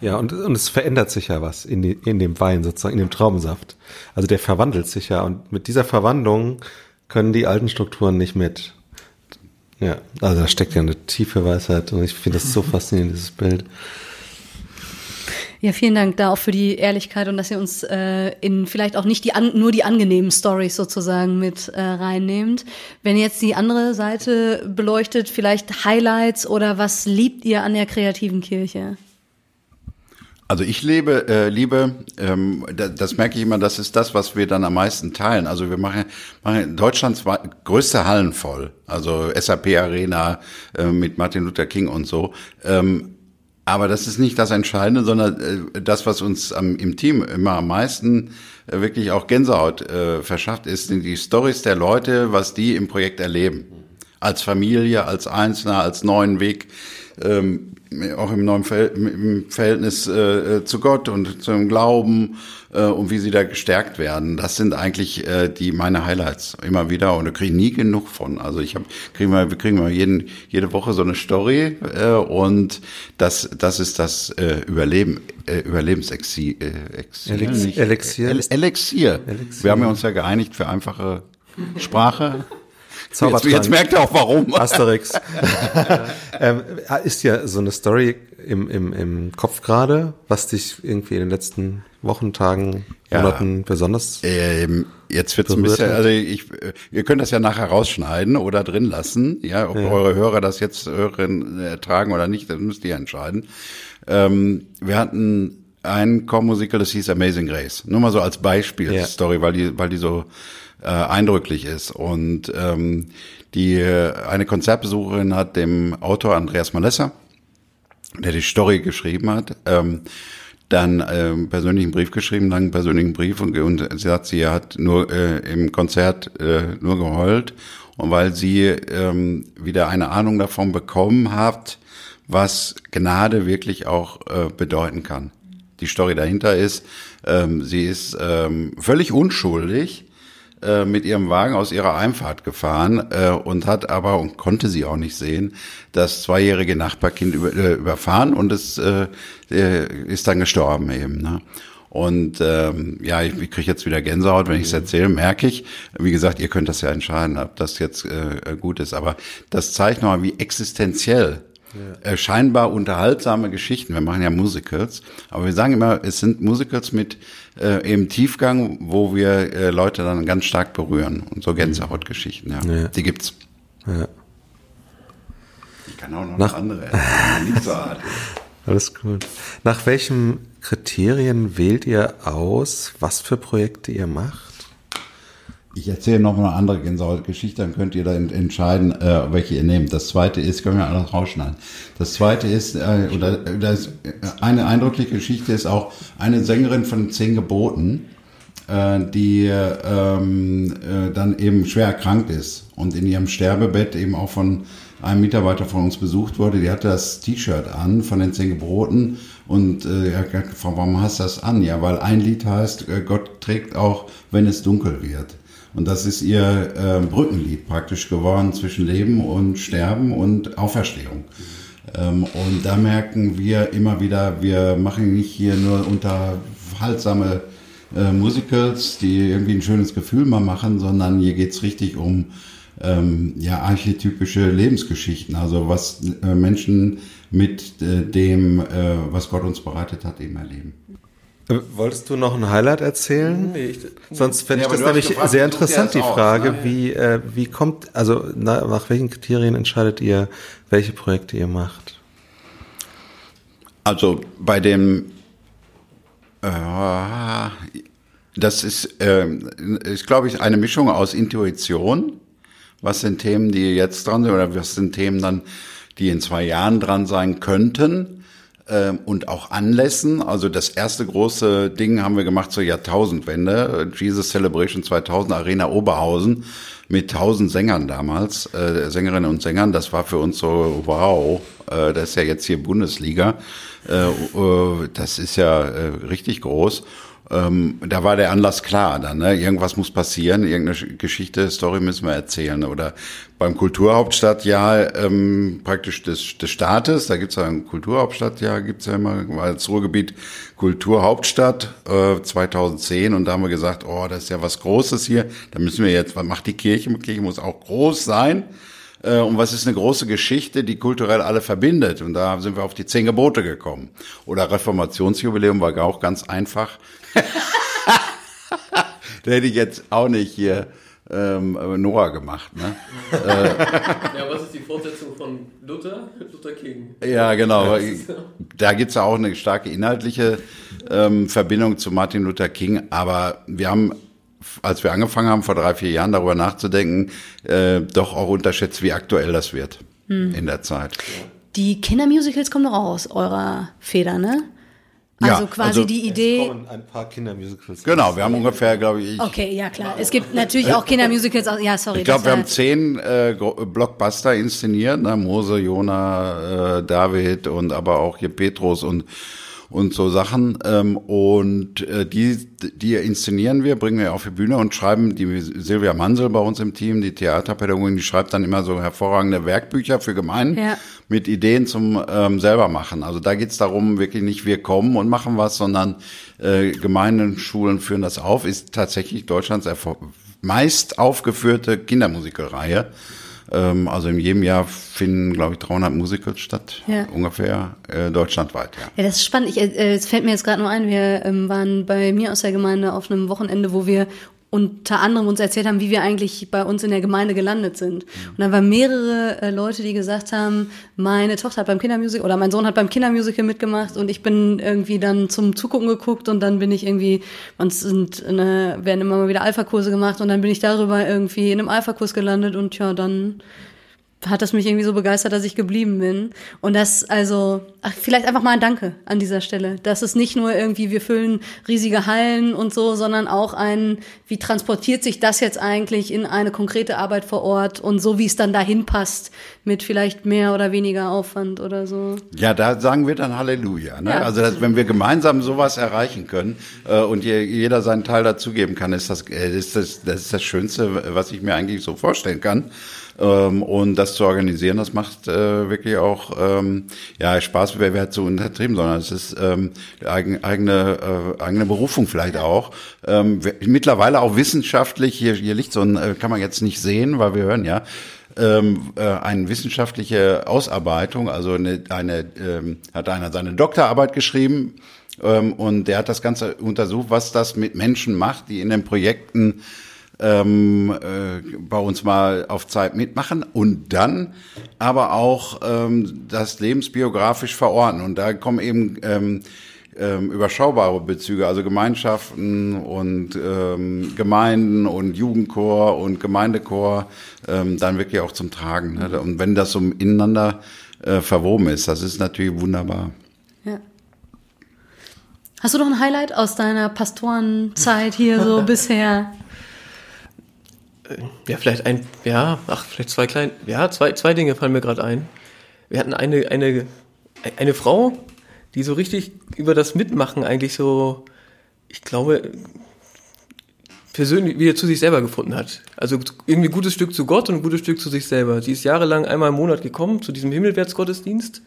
Ja, und, und es verändert sich ja was in, die, in dem Wein sozusagen, in dem Traubensaft. Also der verwandelt sich ja und mit dieser Verwandlung können die alten Strukturen nicht mit. Ja, also da steckt ja eine tiefe Weisheit und ich finde das so faszinierend, dieses Bild. Ja, vielen Dank da auch für die Ehrlichkeit und dass ihr uns äh, in vielleicht auch nicht die an, nur die angenehmen Stories sozusagen mit äh, reinnehmt. Wenn ihr jetzt die andere Seite beleuchtet, vielleicht Highlights oder was liebt ihr an der kreativen Kirche? Also ich lebe, äh, liebe, ähm, das, das merke ich immer, das ist das, was wir dann am meisten teilen. Also wir machen, machen Deutschlands größte Hallen voll, also SAP Arena äh, mit Martin Luther King und so. Ähm, aber das ist nicht das Entscheidende, sondern äh, das, was uns im Team immer am meisten äh, wirklich auch Gänsehaut äh, verschafft, ist sind die Stories der Leute, was die im Projekt erleben. Als Familie, als Einzelner, als neuen Weg, ähm, auch im neuen Verhält im Verhältnis äh, äh, zu Gott und zum Glauben äh, und wie sie da gestärkt werden. Das sind eigentlich äh, die meine Highlights immer wieder und da kriege ich nie genug von. Also ich habe kriegen wir wir kriegen wir jeden jede Woche so eine Story äh, und das das ist das äh, Überleben äh, Überlebensexil äh, Exil, Elixier- Elixier Elixier. Elixier. Wir haben ja uns ja geeinigt für einfache Sprache. Jetzt, Zaubertrank. jetzt merkt ihr auch warum. Asterix. ähm, ist ja so eine Story im, im, im Kopf gerade, was dich irgendwie in den letzten Wochen, Tagen, Ja. Monaten besonders? Ähm, jetzt wird's ein berührt bisschen, hat? also ich, ihr könnt das ja nachher rausschneiden oder drin lassen, ja, ob eure Hörer das jetzt hören, äh, ertragen oder nicht, das müsst ihr entscheiden. Ähm, wir hatten ein Chormusical, das hieß Amazing Grace. Nur mal so als Beispielstory, weil die, weil die so äh, eindrücklich ist. Und ähm, die eine Konzertbesucherin hat dem Autor Andreas Malessa, der die Story geschrieben hat, ähm, dann ähm, persönlichen Brief geschrieben, langen persönlichen Brief und, und sie sagt, sie hat nur äh, im Konzert äh, nur geheult und weil sie ähm, wieder eine Ahnung davon bekommen hat, was Gnade wirklich auch äh, bedeuten kann. Die Story dahinter ist, ähm, sie ist ähm, völlig unschuldig äh, mit ihrem Wagen aus ihrer Einfahrt gefahren äh, und hat aber und konnte sie auch nicht sehen, das zweijährige Nachbarkind über, äh, überfahren und es äh, äh, ist dann gestorben eben. Ne? Und ähm, ja, ich, ich kriege jetzt wieder Gänsehaut, wenn ich es erzähle, merke ich. Wie gesagt, ihr könnt das ja entscheiden, ob das jetzt äh, gut ist. Aber das zeigt nochmal, wie existenziell äh, scheinbar unterhaltsame Geschichten. Wir machen ja Musicals, aber wir sagen immer, es sind Musicals mit äh, eben Tiefgang, wo wir äh, Leute dann ganz stark berühren. Und so Gänsehautgeschichten, ja. Ja. Die gibt's. Ja. Ich kann auch noch Nach- andere nicht so hart. Alles gut. Nach welchen Kriterien wählt ihr aus, was für Projekte ihr macht? Ich erzähle noch mal eine andere Gänsehautgeschichte, dann könnt ihr dann entscheiden, äh, welche ihr nehmt. Das zweite ist, können wir alles rausschneiden. Das zweite ist, äh, oder das, eine eindrückliche Geschichte ist auch eine Sängerin von Zehn Geboten, äh, die ähm, äh, dann eben schwer erkrankt ist und in ihrem Sterbebett eben auch von einem Mitarbeiter von uns besucht wurde. Die hatte das T-Shirt an von den Zehn Geboten und äh, er hat gefragt, warum hast du das an? Ja, weil ein Lied heißt, äh, Gott trägt auch, wenn es dunkel wird. Und das ist ihr äh, Brückenlied praktisch geworden zwischen Leben und Sterben und Auferstehung. Ähm, und da merken wir immer wieder, wir machen nicht hier nur unterhaltsame äh, Musicals, die irgendwie ein schönes Gefühl mal machen, sondern hier geht's richtig um ähm, ja, archetypische Lebensgeschichten, also was äh, Menschen mit äh, dem, äh, was Gott uns bereitet hat, eben erleben. Äh, Wolltest du noch ein Highlight erzählen? Nee, ich, Sonst fände Ja, ich das nämlich gefragt, sehr interessant, die aus, Frage, ne? wie, äh, wie kommt, also na, nach welchen Kriterien entscheidet ihr, welche Projekte ihr macht? Also bei dem, äh, das ist, äh, ist glaube ich, eine Mischung aus Intuition. Was sind Themen, die jetzt dran sind, oder was sind Themen dann, die in zwei Jahren dran sein könnten? Ähm, und auch Anlässen. Also das erste große Ding haben wir gemacht zur Jahrtausendwende, äh, Jesus Celebration 2000 Arena Oberhausen mit 1000 Sängern damals, äh, Sängerinnen und Sängern. Das war für uns so, wow, äh, das ist ja jetzt hier Bundesliga. Das ist ja richtig groß. Ähm, da war der Anlass klar dann, ne? Irgendwas muss passieren, irgendeine Sch- Geschichte, Story müssen wir erzählen. Oder beim Kulturhauptstadtjahr ähm, praktisch des, des Staates, da gibt's ja ein Kulturhauptstadtjahr, gibt's ja immer als Ruhrgebiet Kulturhauptstadt äh, 2010 und da haben wir gesagt, oh, das ist ja was Großes hier, da müssen wir jetzt, was macht die Kirche? Die Kirche muss auch groß sein. Äh, Und was ist eine große Geschichte, die kulturell alle verbindet? Und da sind wir auf die zehn Gebote gekommen. Oder Reformationsjubiläum war auch ganz einfach. da hätte ich jetzt auch nicht hier ähm, Noah gemacht. Ne? ja, was ist die Fortsetzung von Luther? Luther King. Ja, genau. Da gibt's ja auch eine starke inhaltliche ähm, Verbindung zu Martin Luther King. Aber wir haben, als wir angefangen haben, vor drei, vier Jahren darüber nachzudenken, äh, doch auch unterschätzt, wie aktuell das wird in der Zeit. Die Kindermusicals kommen doch auch aus eurer Feder, ne? Also Ja, quasi also- die Idee. ein paar Kindermusicals. Genau, wir haben ungefähr, glaube ich, Okay, ja klar. Es gibt natürlich auch Kindermusicals. aus- Ja, sorry. ich glaube, wir haben zehn äh, Blockbuster inszeniert, ne? Mose, Jona, äh, David und aber auch hier Petrus und und so Sachen. Ähm, und äh, die, die inszenieren wir, bringen wir auf die Bühne und schreiben, die Silvia Mansel bei uns im Team, die Theaterpädagogin, die schreibt dann immer so hervorragende Werkbücher für Gemeinden Ja. mit Ideen zum ähm, selber machen. Also da geht's darum, wirklich nicht wir kommen und machen was, sondern äh, Gemeinden, Schulen führen das auf, ist tatsächlich Deutschlands meist aufgeführte Kindermusikalreihe. Ähm, also in jedem Jahr finden, glaube ich, 300 Musicals statt, Ja. ungefähr äh, deutschlandweit. Ja. Ja, das ist spannend. Ich, äh, es fällt mir jetzt gerade nur ein, wir ähm, waren bei mir aus der Gemeinde auf einem Wochenende, wo wir unter anderem uns erzählt haben, wie wir eigentlich bei uns in der Gemeinde gelandet sind. Und da waren mehrere äh, Leute, die gesagt haben, meine Tochter hat beim Kindermusical oder mein Sohn hat beim Kindermusical mitgemacht und ich bin irgendwie dann zum Zugucken geguckt und dann bin ich irgendwie, uns sind eine, werden immer mal wieder Alpha-Kurse gemacht und dann bin ich darüber irgendwie in einem Alpha-Kurs gelandet und ja, dann hat das mich irgendwie so begeistert, dass ich geblieben bin. Und das, also, ach, vielleicht einfach mal ein Danke an dieser Stelle. Das ist nicht nur irgendwie, wir füllen riesige Hallen und so, sondern auch ein, wie transportiert sich das jetzt eigentlich in eine konkrete Arbeit vor Ort und so, wie es dann dahin passt, mit vielleicht mehr oder weniger Aufwand oder so. Ja, da sagen wir dann Halleluja. Ne? Ja. Also dass, wenn wir gemeinsam sowas erreichen können äh, und je, jeder seinen Teil dazugeben kann, ist das, äh, ist das, das ist das Schönste, was ich mir eigentlich so vorstellen kann. Ähm, und das zu organisieren, das macht äh, wirklich auch ähm, ja Spaß, wäre wär zu untertrieben, sondern es ist ähm, eigen, eigene äh, eigene Berufung vielleicht auch. Ähm, mittlerweile auch wissenschaftlich. Hier hier liegt so ein, äh, kann man jetzt nicht sehen, weil wir hören ja ähm, äh, eine wissenschaftliche Ausarbeitung, also eine, eine ähm, hat einer seine Doktorarbeit geschrieben ähm, und der hat das Ganze untersucht, was das mit Menschen macht, die in den Projekten ähm, äh, bei uns mal auf Zeit mitmachen und dann aber auch ähm, das lebensbiografisch verorten. Und da kommen eben ähm, ähm, überschaubare Bezüge, also Gemeinschaften und ähm, Gemeinden und Jugendchor und Gemeindechor ähm, dann wirklich auch zum Tragen. Ne? Und wenn das so ineinander äh, verwoben ist, das ist natürlich wunderbar. Ja. Hast du noch ein Highlight aus deiner Pastorenzeit hier so bisher? Ja, vielleicht ein, ja, ach, vielleicht zwei kleine, ja, zwei, zwei Dinge fallen mir gerade ein. Wir hatten eine, eine, eine Frau, die so richtig über das Mitmachen eigentlich so, ich glaube, persönlich wieder zu sich selber gefunden hat. Also irgendwie ein gutes Stück zu Gott und ein gutes Stück zu sich selber. Sie ist jahrelang einmal im Monat gekommen zu diesem Himmelwärtsgottesdienst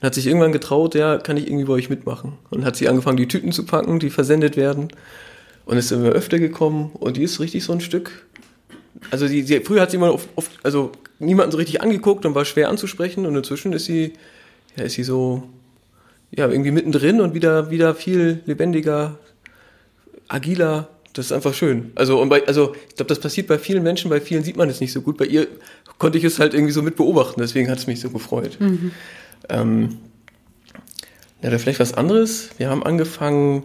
und hat sich irgendwann getraut, ja, kann ich irgendwie bei euch mitmachen. Und hat sie angefangen, die Tüten zu packen, die versendet werden. Und ist immer öfter gekommen und die ist richtig so ein Stück. Also die, die früher hat sie immer oft, oft, also niemanden so richtig angeguckt und war schwer anzusprechen und inzwischen ist sie, ja, ist sie so, ja, irgendwie mittendrin und wieder, wieder viel lebendiger, agiler. Das ist einfach schön. Also, und bei, also, ich glaube, das passiert bei vielen Menschen, bei vielen sieht man es nicht so gut. Bei ihr konnte ich es halt irgendwie so mit beobachten, deswegen hat es mich so gefreut. Ähm, ja, vielleicht was anderes. Wir haben angefangen,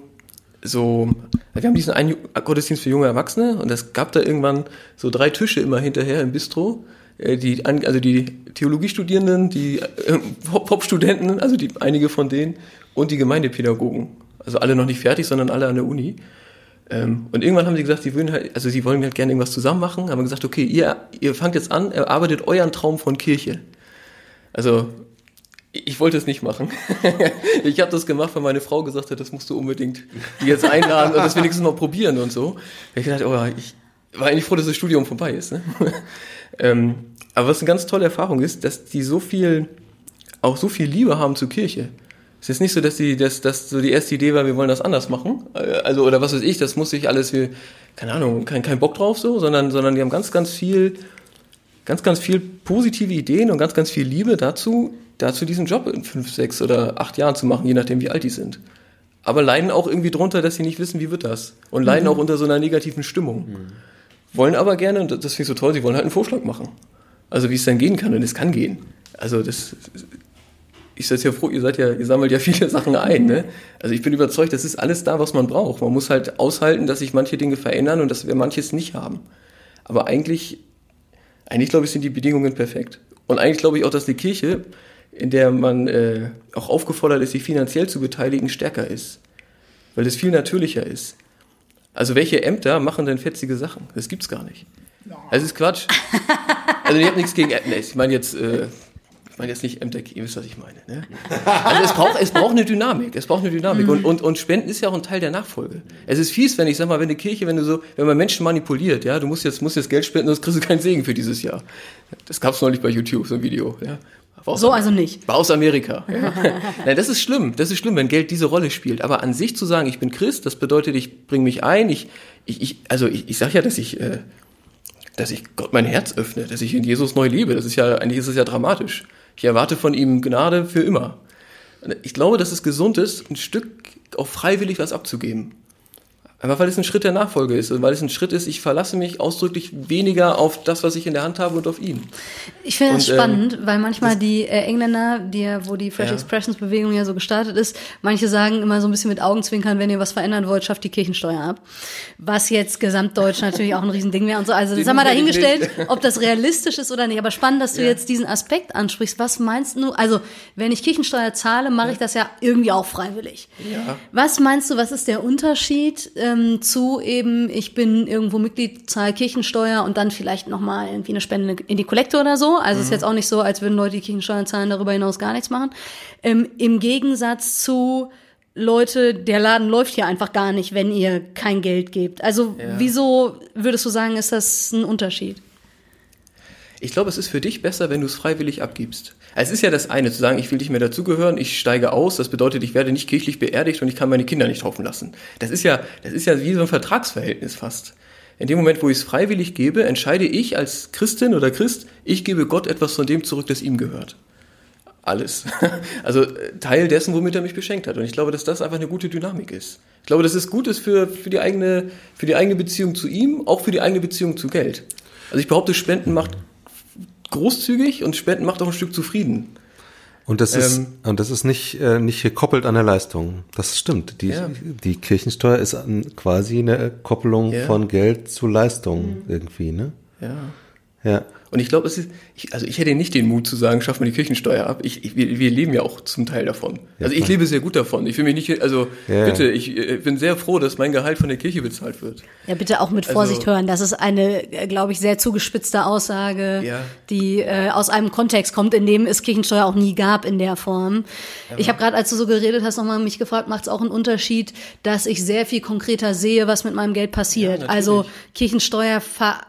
so, wir haben diesen einen Gottesdienst für junge Erwachsene und es gab da irgendwann so drei Tische immer hinterher im Bistro. Äh, Die, also die Theologiestudierenden, die äh, Pop- Pop-Studenten, also die, einige von denen und die Gemeindepädagogen. Also alle noch nicht fertig, sondern alle an der Uni. Ähm, und irgendwann haben sie gesagt, sie würden halt, also sie wollen halt gerne irgendwas zusammen machen, haben gesagt, okay, ihr, ihr fangt jetzt an, erarbeitet euren Traum von Kirche. Also ich wollte es nicht machen. ich habe das gemacht, weil meine Frau gesagt hat, das musst du unbedingt jetzt einladen und das wenigstens noch probieren und so. Ich dachte, oh, ich war eigentlich froh, dass das Studium vorbei ist. Ne? ähm, aber was eine ganz tolle Erfahrung ist, dass die so viel, auch so viel Liebe haben zur Kirche. Es ist nicht so, dass die, dass, dass so die erste Idee war, wir wollen das anders machen. Äh, Also, oder was weiß ich, das muss sich alles, wir, keine Ahnung, kein, kein Bock drauf so, sondern, sondern die haben ganz, ganz viel, ganz, ganz viel positive Ideen und ganz, ganz viel Liebe dazu, dazu diesen Job in fünf, sechs oder acht Jahren zu machen, je nachdem, wie alt die sind. Aber leiden auch irgendwie drunter, dass sie nicht wissen, wie wird das. Und leiden auch unter so einer negativen Stimmung. Wollen aber gerne, und das finde ich so toll, sie wollen halt einen Vorschlag machen. Also wie es dann gehen kann, und es kann gehen. Also das, ich seid ja froh, ihr seid ja, ihr sammelt ja viele Sachen ein, ne? Also ich bin überzeugt, das ist alles da, was man braucht. Man muss halt aushalten, dass sich manche Dinge verändern und dass wir manches nicht haben. Aber eigentlich, eigentlich glaube ich, sind die Bedingungen perfekt. Und eigentlich glaube ich auch, dass die Kirche, in der man äh, auch aufgefordert ist, sich finanziell zu beteiligen, stärker ist. Weil es viel natürlicher ist. Also welche Ämter machen denn fetzige Sachen? Das gibt's gar nicht. Das ist Quatsch. Also ich habe nichts gegen Ämter. Ich meine jetzt, äh, ich meine jetzt nicht Ämter, ihr wisst, was ich meine. Ne? Also es braucht, es braucht eine Dynamik. Es braucht eine Dynamik. Und, und, und Spenden ist ja auch ein Teil der Nachfolge. Es ist fies, wenn ich sag mal, wenn eine Kirche, wenn du so, wenn man Menschen manipuliert, ja, du musst jetzt, musst jetzt Geld spenden, sonst kriegst du keinen Segen für dieses Jahr. Das gab's neulich bei YouTube, so ein Video. Ja. War aus- So also nicht. war aus Amerika. Nein, das ist schlimm. Das ist schlimm, wenn Geld diese Rolle spielt. Aber an sich zu sagen, ich bin Christ, das bedeutet, ich bringe mich ein. Ich, ich, ich also ich, ich sage ja, dass ich, äh, dass ich Gott mein Herz öffne, dass ich in Jesus neu lebe. Das ist ja, eigentlich ist es ja dramatisch. Ich erwarte von ihm Gnade für immer. Ich glaube, dass es gesund ist, ein Stück auch freiwillig was abzugeben. Einfach weil es ein Schritt der Nachfolge ist und weil es ein Schritt ist, ich verlasse mich ausdrücklich weniger auf das, was ich in der Hand habe und auf ihn. Ich finde das ähm, spannend, weil manchmal die äh, Engländer, die ja, wo die Fresh Ja. Expressions Bewegung ja so gestartet ist, manche sagen immer so ein bisschen mit Augenzwinkern, wenn ihr was verändern wollt, schafft die Kirchensteuer ab. Was jetzt gesamtdeutsch natürlich auch ein Riesending wäre und so. Also das Den haben wir dahingestellt, ob das realistisch ist oder nicht. Aber spannend, dass du Ja. jetzt diesen Aspekt ansprichst. Was meinst du? Also wenn ich Kirchensteuer zahle, mache ich das ja irgendwie auch freiwillig. Was meinst du, was ist der Unterschied ähm, zu eben, ich bin irgendwo Mitglied, zahle Kirchensteuer und dann vielleicht nochmal irgendwie eine Spende in die Kollekte oder so? Also es ist jetzt auch nicht so, als würden Leute, die Kirchensteuern zahlen, darüber hinaus gar nichts machen. Ähm, Im Gegensatz zu Leute, der Laden läuft hier einfach gar nicht, wenn ihr kein Geld gebt. Also Ja. wieso würdest du sagen, ist das ein Unterschied? Ich glaube, es ist für dich besser, wenn du es freiwillig abgibst. Es ist ja das eine, zu sagen, ich will nicht mehr dazugehören, ich steige aus, das bedeutet, ich werde nicht kirchlich beerdigt und ich kann meine Kinder nicht taufen lassen. Das ist ja, das ist ja wie so ein Vertragsverhältnis fast. In dem Moment, wo ich es freiwillig gebe, entscheide ich als Christin oder Christ, ich gebe Gott etwas von dem zurück, das ihm gehört. Alles. Also äh, Teil dessen, womit er mich beschenkt hat. Und ich glaube, dass das einfach eine gute Dynamik ist. Ich glaube, dass es gut ist für, für, die eigene, für die eigene Beziehung zu ihm, auch für die eigene Beziehung zu Geld. Also ich behaupte, Spenden macht großzügig und Spenden macht auch ein Stück zufrieden. Und das ist, Ähm, und das ist nicht, äh, nicht gekoppelt an der Leistung. Das stimmt. Die, Ja. die Kirchensteuer ist an, quasi eine Koppelung Ja. von Geld zu Leistung irgendwie, ne? Ja. Ja. Und ich glaube, es ist, ich, also ich hätte nicht den Mut zu sagen, schaff mal die Kirchensteuer ab. Ich, ich, wir, wir leben ja auch zum Teil davon. Also ich lebe sehr gut davon. Ich will mich nicht, also Ja, bitte, ja. ich äh, bin sehr froh, dass mein Gehalt von der Kirche bezahlt wird. Ja, bitte auch mit Vorsicht Also- hören. Das ist eine, äh, glaube ich, sehr zugespitzte Aussage, Ja. die äh, aus einem Kontext kommt, in dem es Kirchensteuer auch nie gab in der Form. Ich habe gerade, als du so geredet hast, nochmal mich gefragt, macht es auch einen Unterschied, dass ich sehr viel konkreter sehe, was mit meinem Geld passiert. also Kirchensteuer ver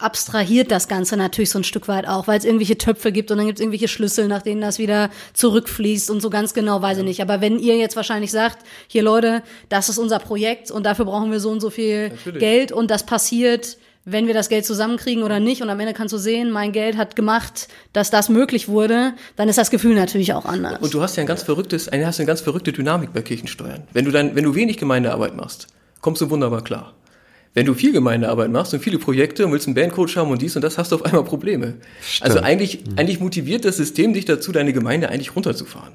abstrahiert das Ganze natürlich so ein Stück weit auch, weil es irgendwelche Töpfe gibt und dann gibt es irgendwelche Schlüssel, nach denen das wieder zurückfließt und so ganz genau weiß ich nicht. Aber wenn ihr jetzt wahrscheinlich sagt, hier Leute, das ist unser Projekt und dafür brauchen wir so und so viel Natürlich. Geld und das passiert, wenn wir das Geld zusammenkriegen oder nicht und am Ende kannst du sehen, mein Geld hat gemacht, dass das möglich wurde, dann ist das Gefühl natürlich auch anders. Und du hast ja ein ganz verrücktes, eine, hast eine ganz verrückte Dynamik bei Kirchensteuern. Wenn du dann, wenn du wenig Gemeindearbeit machst, kommst du wunderbar klar. Wenn du viel Gemeindearbeit machst und viele Projekte und willst einen Bandcoach haben und dies und das, hast du auf einmal Probleme. Also eigentlich, eigentlich motiviert das System dich dazu, deine Gemeinde eigentlich runterzufahren.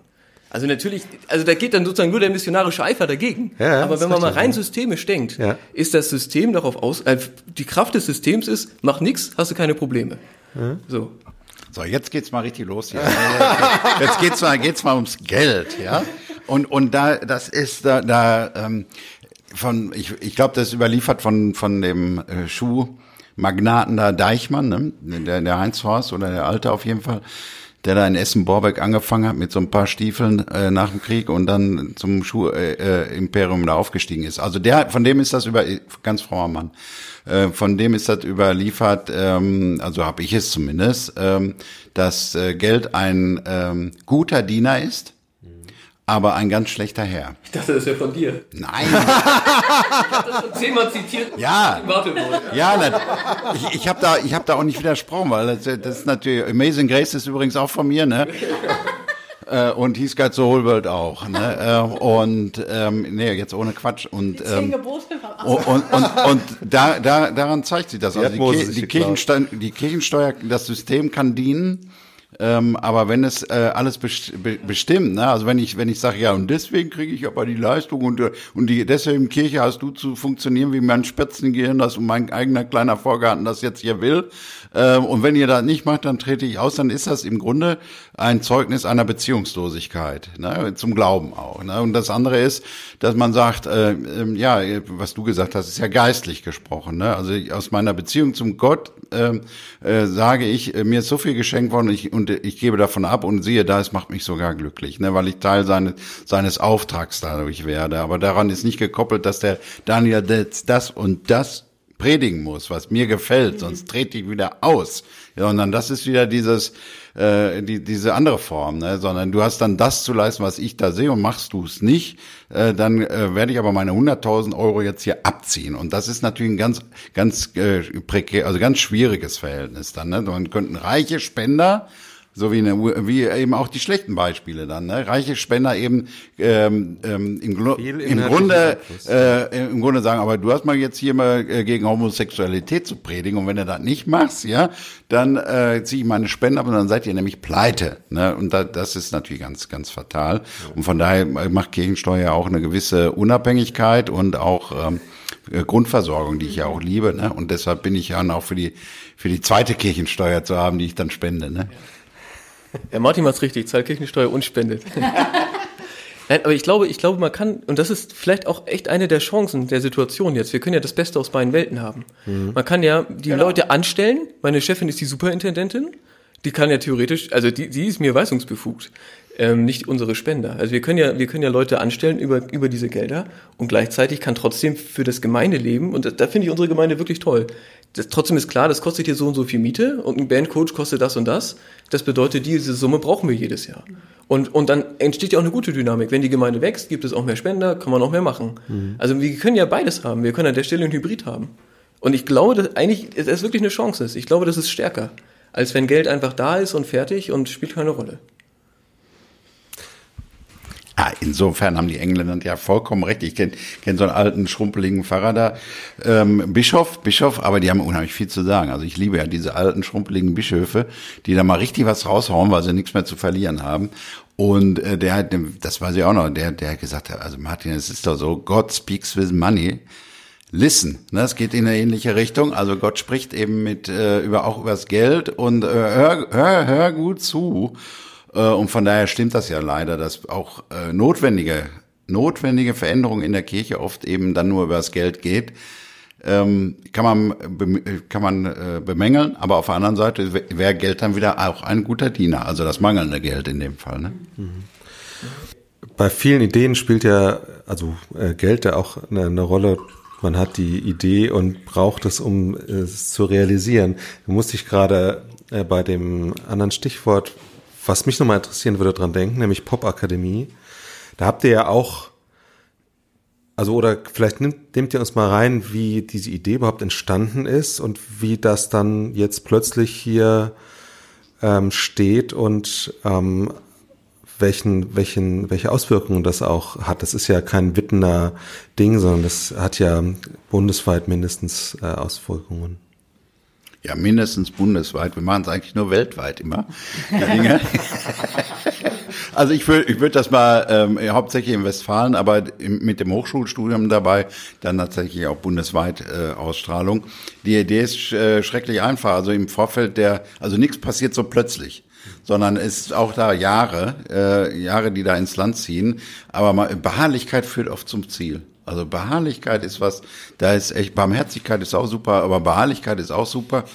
Also natürlich, also da geht dann sozusagen nur der missionarische Eifer dagegen. Ja, Aber wenn man mal rein ja. systemisch denkt, Ja. ist das System darauf aus, äh, die Kraft des Systems ist, mach nix, hast du keine Probleme. So. So, jetzt geht's mal richtig los hier. Jetzt geht's mal, geht's mal ums Geld, ja. Und und da, das ist da, da ähm, von, ich, ich glaube, das ist überliefert von von dem äh, Schuhmagnaten da Deichmann, ne? der, der Heinz Horst oder der Alte auf jeden Fall, der da in Essen-Borbeck angefangen hat mit so ein paar Stiefeln äh, nach dem Krieg und dann zum Schuh-Imperium äh, Imperium da aufgestiegen ist. Also der, von dem ist das über ganz frommer Mann. Äh, von dem ist das überliefert, ähm, also habe ich es zumindest, ähm, dass äh, Geld ein ähm, guter Diener ist, aber ein ganz schlechter Herr. Ich dachte, das wäre von dir. Nein, Das schon zehnmal zitiert. Ja. Warte mal. ja, na, ich, ich habe da, ich habe da auch nicht widersprochen, weil das, das ist natürlich Amazing Grace ist übrigens auch von mir, ne? Äh, und Got the Whole World auch, ne? Äh, und ähm, nee, jetzt ohne Quatsch und ähm, und, und, und, und da, da, daran zeigt sich das. Also die, die. Kirchensteuer, die Kirchensteuer, das System kann dienen, ähm, aber wenn es äh, alles best be bestimmt, ne? also wenn ich wenn ich sage ja und deswegen kriege ich aber die Leistung und äh, und die deswegen Kirche hast du zu funktionieren wie mein Spitzengehirn, das und mein eigener kleiner Vorgarten das jetzt hier will ähm, und wenn ihr das nicht macht, dann trete ich aus, dann ist das im Grunde ein Zeugnis einer Beziehungslosigkeit, ne? zum Glauben auch. Ne? Und das andere ist, dass man sagt, äh, ähm, ja, was du gesagt hast, ist ja geistlich gesprochen. Ne? Also aus meiner Beziehung zum Gott ähm, äh, sage ich, äh, mir ist so viel geschenkt worden ich, und ich gebe davon ab und siehe da, es macht mich sogar glücklich, ne? weil ich Teil seines, seines Auftrags dadurch werde. Aber daran ist nicht gekoppelt, dass der Daniel das, das und das predigen muss, was mir gefällt, sonst trete ich wieder aus. Sondern das ist wieder dieses, äh, die, diese andere Form, ne? sondern du hast dann das zu leisten, was ich da sehe und machst du es nicht, äh, dann äh, werde ich aber meine 100.000 Euro jetzt hier abziehen. Und das ist natürlich ein ganz, ganz äh, prekär, also ganz schwieriges Verhältnis dann. Ne? Man könnten reiche Spender so wie, eine, wie eben auch die schlechten Beispiele dann. Ne? Reiche Spender eben ähm, ähm, im, Glu im Grunde äh, im Grunde sagen, aber du hast mal jetzt hier mal äh, gegen Homosexualität zu predigen und wenn du das nicht machst, ja, dann äh, ziehe ich meine Spende ab und dann seid ihr nämlich pleite. Ne? Und da, das ist natürlich ganz, ganz fatal. Und von daher macht Kirchensteuer auch eine gewisse Unabhängigkeit und auch ähm, äh, Grundversorgung, die ich ja auch liebe. Ne? Und deshalb bin ich ja auch für die für die zweite Kirchensteuer zu haben, die ich dann spende. Ne? Ja, Martin macht's richtig, zahlt Kirchensteuer und spendet. Nein, aber ich glaube, ich glaube, man kann, und das ist vielleicht auch echt eine der Chancen der Situation jetzt. Wir können ja das Beste aus beiden Welten haben. Mhm. Man kann ja die genau. Leute anstellen. Meine Chefin ist die Superintendentin. Die kann ja theoretisch, also die, die ist mir weisungsbefugt, ähm, nicht unsere Spender. Also wir können ja, wir können ja Leute anstellen über, über diese Gelder und gleichzeitig kann trotzdem für das Gemeindeleben, und da, da finde ich unsere Gemeinde wirklich toll, das, trotzdem ist klar, das kostet hier so und so viel Miete und ein Bandcoach kostet das und das. Das bedeutet, diese Summe brauchen wir jedes Jahr. Und, und dann entsteht ja auch eine gute Dynamik. Wenn die Gemeinde wächst, gibt es auch mehr Spender, kann man auch mehr machen. Mhm. Also wir können ja beides haben. Wir können an der Stelle ein Hybrid haben. Und ich glaube, dass eigentlich es wirklich eine Chance ist. Ich glaube, das ist stärker, als wenn Geld einfach da ist und fertig und spielt keine Rolle. Ah, insofern haben die Engländer ja vollkommen recht. Ich kenne kenn so einen alten, schrumpeligen Pfarrer da, ähm, Bischof, Bischof, aber die haben unheimlich viel zu sagen. Also ich liebe ja diese alten, schrumpeligen Bischöfe, die da mal richtig was raushauen, weil sie nichts mehr zu verlieren haben. Und äh, der hat, das weiß ich auch noch, der, der hat gesagt, also Martin, es ist doch so, God speaks with money. Listen, ne, es geht in eine ähnliche Richtung. Also Gott spricht eben mit äh, über auch übers Geld und äh, hör, hör, hör gut zu. Äh, und von daher stimmt das ja leider, dass auch äh, notwendige, notwendige Veränderungen in der Kirche oft eben dann nur über das Geld geht. Ähm, kann man, kann man äh, bemängeln, aber auf der anderen Seite wäre Geld dann wieder auch ein guter Diener, also das mangelnde Geld in dem Fall. Ne? Bei vielen Ideen spielt ja, also Geld ja auch eine, Rolle, man hat die Idee und braucht es, um es zu realisieren. Da musste ich gerade bei dem anderen Stichwort was mich nochmal interessieren würde, dran denken, nämlich Popakademie. Da habt ihr ja auch, also oder vielleicht nehmt, nehmt ihr uns mal rein, wie diese Idee überhaupt entstanden ist und wie das dann jetzt plötzlich hier ähm, steht und ähm, welchen, welchen, welche Auswirkungen das auch hat. Das ist ja kein Wittener Ding, sondern das hat ja bundesweit mindestens äh, Auswirkungen. Ja, mindestens bundesweit. Wir machen es eigentlich nur weltweit immer. also ich würde ich würd das mal ähm, hauptsächlich in Westfalen, aber im, mit dem Hochschulstudium dabei dann tatsächlich auch bundesweit äh, Ausstrahlung. Die Idee ist äh, schrecklich einfach. Also im Vorfeld der, also nichts passiert so plötzlich sondern es ist auch da Jahre, äh, Jahre, die da ins Land ziehen. Aber mal, Beharrlichkeit führt oft zum Ziel. Also Beharrlichkeit ist was, da ist echt, Barmherzigkeit ist auch super, aber Beharrlichkeit ist auch super.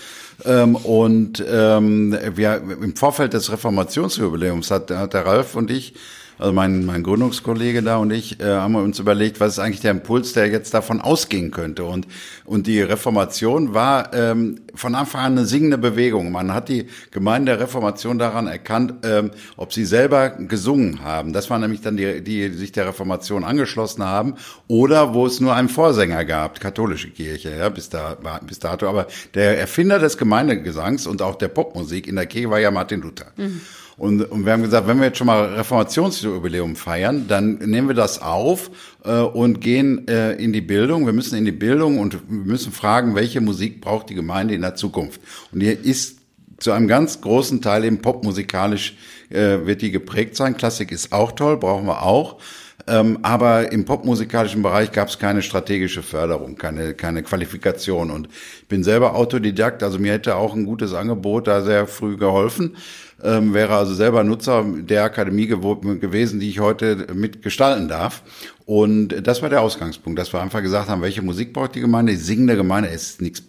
Ähm, und ähm, wir im Vorfeld des Reformationsjubiläums hat, hat der Ralf und ich also mein, mein Gründungskollege da und ich, äh, haben wir uns überlegt, was ist eigentlich der Impuls, der jetzt davon ausgehen könnte. Und, und die Reformation war ähm, von Anfang an eine singende Bewegung. Man hat die Gemeinde der Reformation daran erkannt, ähm, ob sie selber gesungen haben. Das waren nämlich dann die, die sich der Reformation angeschlossen haben oder wo es nur einen Vorsänger gab, katholische Kirche, ja, bis, da, bis dato. Aber der Erfinder des Gemeindegesangs und auch der Popmusik in der Kirche war ja Martin Luther. Mhm. Und, und wir haben gesagt, wenn wir jetzt schon mal Reformationsjubiläum feiern, dann nehmen wir das auf äh, und gehen äh, in die Bildung. Wir müssen in die Bildung und müssen fragen, welche Musik braucht die Gemeinde in der Zukunft. Und hier ist zu einem ganz großen Teil eben popmusikalisch äh, wird die geprägt sein. Klassik ist auch toll, brauchen wir auch. Ähm, aber im popmusikalischen Bereich gab es keine strategische Förderung, keine, keine Qualifikation. Und ich bin selber Autodidakt, also mir hätte auch ein gutes Angebot da sehr früh geholfen ähm, wäre also selber Nutzer der Akademie gewesen, die ich heute mitgestalten darf. Und das war der Ausgangspunkt, dass wir einfach gesagt haben, welche Musik braucht die Gemeinde? Die singende Gemeinde ist nichts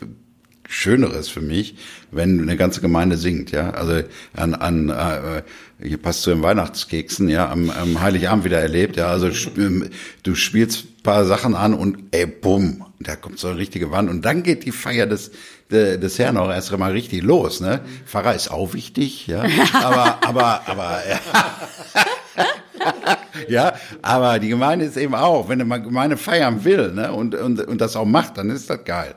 Schöneres für mich, wenn eine ganze Gemeinde singt, ja. Also an, an äh, hier passt zu den Weihnachtskeksen, ja, am, am Heiligabend wieder erlebt, ja. Also sp- du spielst paar Sachen an und ey, bumm, da kommt so eine richtige Wand und dann geht die Feier des de- des Herrn auch erst mal richtig los, ne? Pfarrer ist auch wichtig, ja. Aber aber aber ja, aber die Gemeinde ist eben auch, wenn eine Gemeinde feiern will ne, und, und, und das auch macht, dann ist das geil.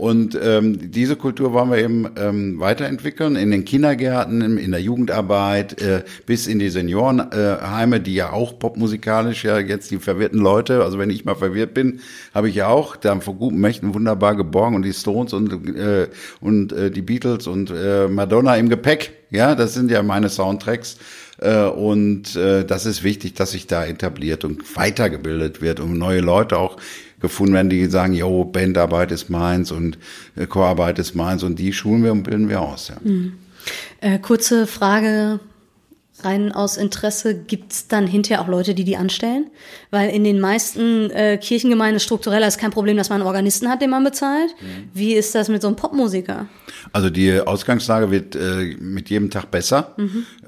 Und ähm, diese Kultur wollen wir eben ähm, weiterentwickeln in den Kindergärten, in, der Jugendarbeit, äh, bis in die Seniorenheime, äh, die ja auch popmusikalisch ja jetzt die verwirrten Leute, also wenn ich mal verwirrt bin, habe ich ja auch da vor guten Mächten wunderbar geborgen und die Stones und äh, und äh, die Beatles und äh, Madonna im Gepäck, ja, das sind ja meine Soundtracks. Äh, Und äh, das ist wichtig, dass sich da etabliert und weitergebildet wird und neue Leute auch gefunden werden, die sagen, jo, Bandarbeit ist meins und äh, Chorarbeit ist meins und die schulen wir und bilden wir aus. Ja. Äh, kurze Frage rein aus Interesse, gibt's dann hinterher auch Leute, die die anstellen? Weil in den meisten äh, Kirchengemeinden strukturell ist kein Problem, dass man einen Organisten hat, den man bezahlt. Wie ist das mit so einem Popmusiker? Also die Ausgangslage wird äh, mit jedem Tag besser.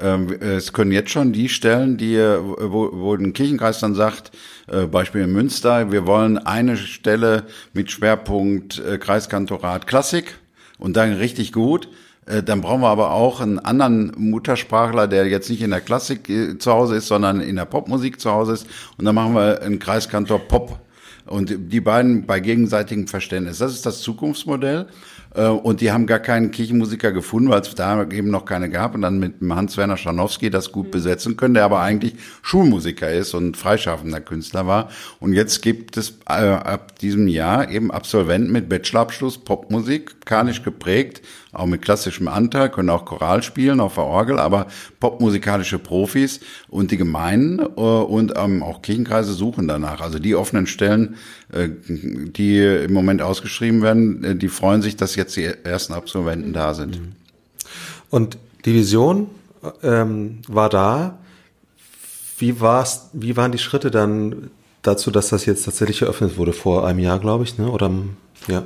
Ähm, es können jetzt schon die Stellen, die äh, wo, wo ein Kirchenkreis dann sagt, äh, Beispiel in Münster, wir wollen eine Stelle mit Schwerpunkt äh, Kreiskantorat Klassik und dann richtig gut. Äh, Dann brauchen wir aber auch einen anderen Muttersprachler, der jetzt nicht in der Klassik äh, zu Hause ist, sondern in der Popmusik zu Hause ist. Und dann machen wir einen Kreiskantor Pop. Und die beiden bei gegenseitigem Verständnis. Das ist das Zukunftsmodell. Äh, Und die haben gar keinen Kirchenmusiker gefunden, weil es da eben noch keine gab. Und dann mit Hans-Werner Scharnowski das gut besetzen können, der aber eigentlich Schulmusiker ist und freischaffender Künstler war. Und jetzt gibt es ab diesem Jahr eben Absolventen mit Bachelorabschluss Popmusik, kanisch geprägt, auch mit klassischem Anteil, können auch Choral spielen auf der Orgel, aber popmusikalische Profis und die Gemeinden äh, und ähm, auch Kirchenkreise suchen danach. Also die offenen Stellen, äh, die im Moment ausgeschrieben werden, äh, die freuen sich, dass jetzt die ersten Absolventen da sind. Und die Vision ähm, war da. Wie war's, wie waren die Schritte dann dazu, dass das jetzt tatsächlich eröffnet wurde? Vor einem Jahr, glaube ich, ne? Oder ja.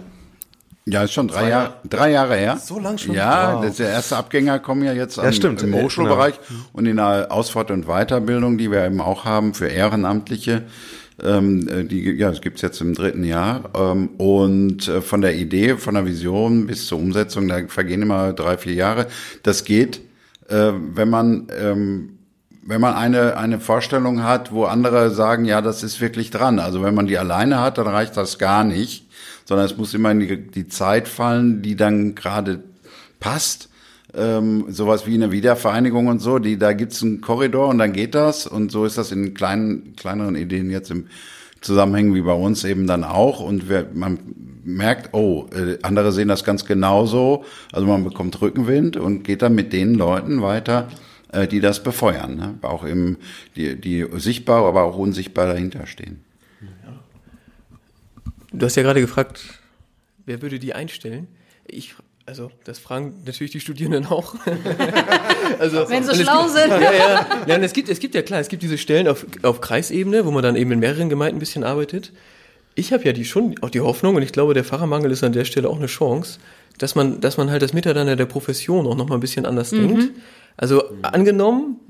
Ja, ist schon drei Jahre, drei Jahre her. So lang schon? Ja, Wow. der erste Abgänger kommen ja jetzt am, stimmt. im Äh, Hochschulbereich und in der Ausfahrt- und Weiterbildung, die wir eben auch haben für Ehrenamtliche. Ähm, äh, die, ja, das gibt's jetzt im dritten Jahr. Ähm, und äh, von der Idee, von der Vision bis zur Umsetzung, da vergehen immer drei, vier Jahre. Das geht, äh, wenn man ähm, wenn man eine, eine Vorstellung hat, wo andere sagen, ja, das ist wirklich dran. Also wenn man die alleine hat, dann reicht das gar nicht, sondern es muss immer in die, die Zeit fallen, die dann gerade passt. Ähm, sowas wie eine Wiedervereinigung und so, die, da gibt's einen Korridor und dann geht das. Und so ist das in kleinen, kleineren Ideen jetzt im Zusammenhängen wie bei uns eben dann auch. Und wir, man merkt, oh, äh, andere sehen das ganz genauso. Also man bekommt Rückenwind und geht dann mit den Leuten weiter, äh, die das befeuern. Ne? Auch im, die, die sichtbar, aber auch unsichtbar dahinter stehen. Du hast ja gerade gefragt, wer würde die einstellen? Ich, also, das fragen natürlich die Studierenden auch. also, Wenn sie schlau gibt, sind. Ja, ja. ja und es, gibt, es gibt ja klar, es gibt diese Stellen auf, auf Kreisebene, wo man dann eben in mehreren Gemeinden ein bisschen arbeitet. Ich habe ja die schon auch die Hoffnung, und ich glaube, der Pfarrermangel ist an der Stelle auch eine Chance, dass man, dass man halt das Miteinander der Profession auch nochmal ein bisschen anders denkt. Also angenommen,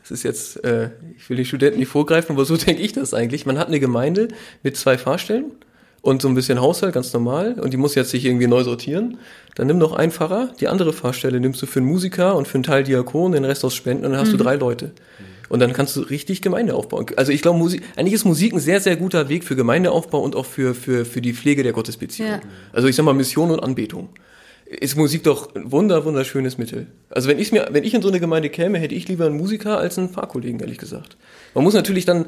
das ist jetzt, äh, ich will die Studenten nicht vorgreifen, aber so denke ich das eigentlich. Man hat eine Gemeinde mit zwei Fahrstellen und so ein bisschen Haushalt, ganz normal, und die muss jetzt sich irgendwie neu sortieren. Dann nimm noch einen Pfarrer, die andere Fahrstelle nimmst du für einen Musiker und für einen Teil Diakon, den Rest aus Spenden, und dann hast du drei Leute. Und dann kannst du richtig Gemeinde aufbauen. Also ich glaube, Musik, eigentlich ist Musik ein sehr, sehr guter Weg für Gemeindeaufbau und auch für, für, für die Pflege der Gottesbeziehung. Ja. Also ich sag mal Mission und Anbetung. Ist Musik doch ein wunder, wunderschönes Mittel. Also wenn ich mir, wenn ich in so eine Gemeinde käme, hätte ich lieber einen Musiker als einen Fahrkollegen, ehrlich gesagt. Man muss natürlich dann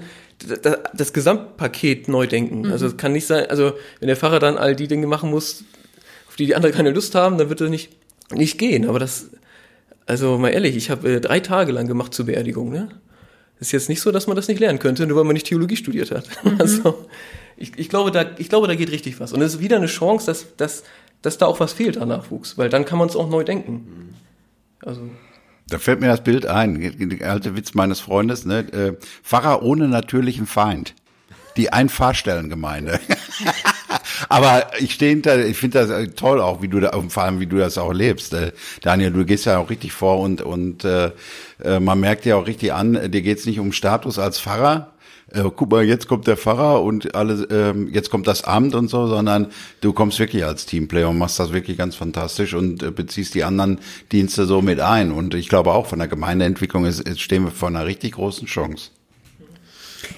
das, das Gesamtpaket neu denken. Also es kann nicht sein, also wenn der Pfarrer dann all die Dinge machen muss, auf die die anderen keine Lust haben, dann wird das nicht, nicht gehen. Aber das, also mal ehrlich, ich habe äh, drei Tage lang gemacht zur Beerdigung, ne? ist jetzt nicht so, dass man das nicht lernen könnte, nur weil man nicht Theologie studiert hat. Also ich, ich, glaube, da, ich glaube, da geht richtig was. Und es ist wieder eine Chance, dass, dass, dass da auch was fehlt an Nachwuchs, weil dann kann man es auch neu denken. Also Da fällt mir das Bild ein, der alte Witz meines Freundes, ne? äh, Pfarrer ohne natürlichen Feind. Die Einfahrstellengemeinde. Aber ich stehe hinter, ich finde das äh, toll auch, wie du da, vor allem wie du das auch lebst. Äh, Daniel, du gehst ja auch richtig vor und, und äh, äh man merkt ja auch richtig an, dir geht's nicht um Status als Pfarrer, äh, guck mal, jetzt kommt der Pfarrer und alles, ähm, jetzt kommt das Amt und so, sondern du kommst wirklich als Teamplayer und machst das wirklich ganz fantastisch und äh, beziehst die anderen Dienste so mit ein. Und ich glaube auch von der Gemeindeentwicklung ist, ist stehen wir vor einer richtig großen Chance.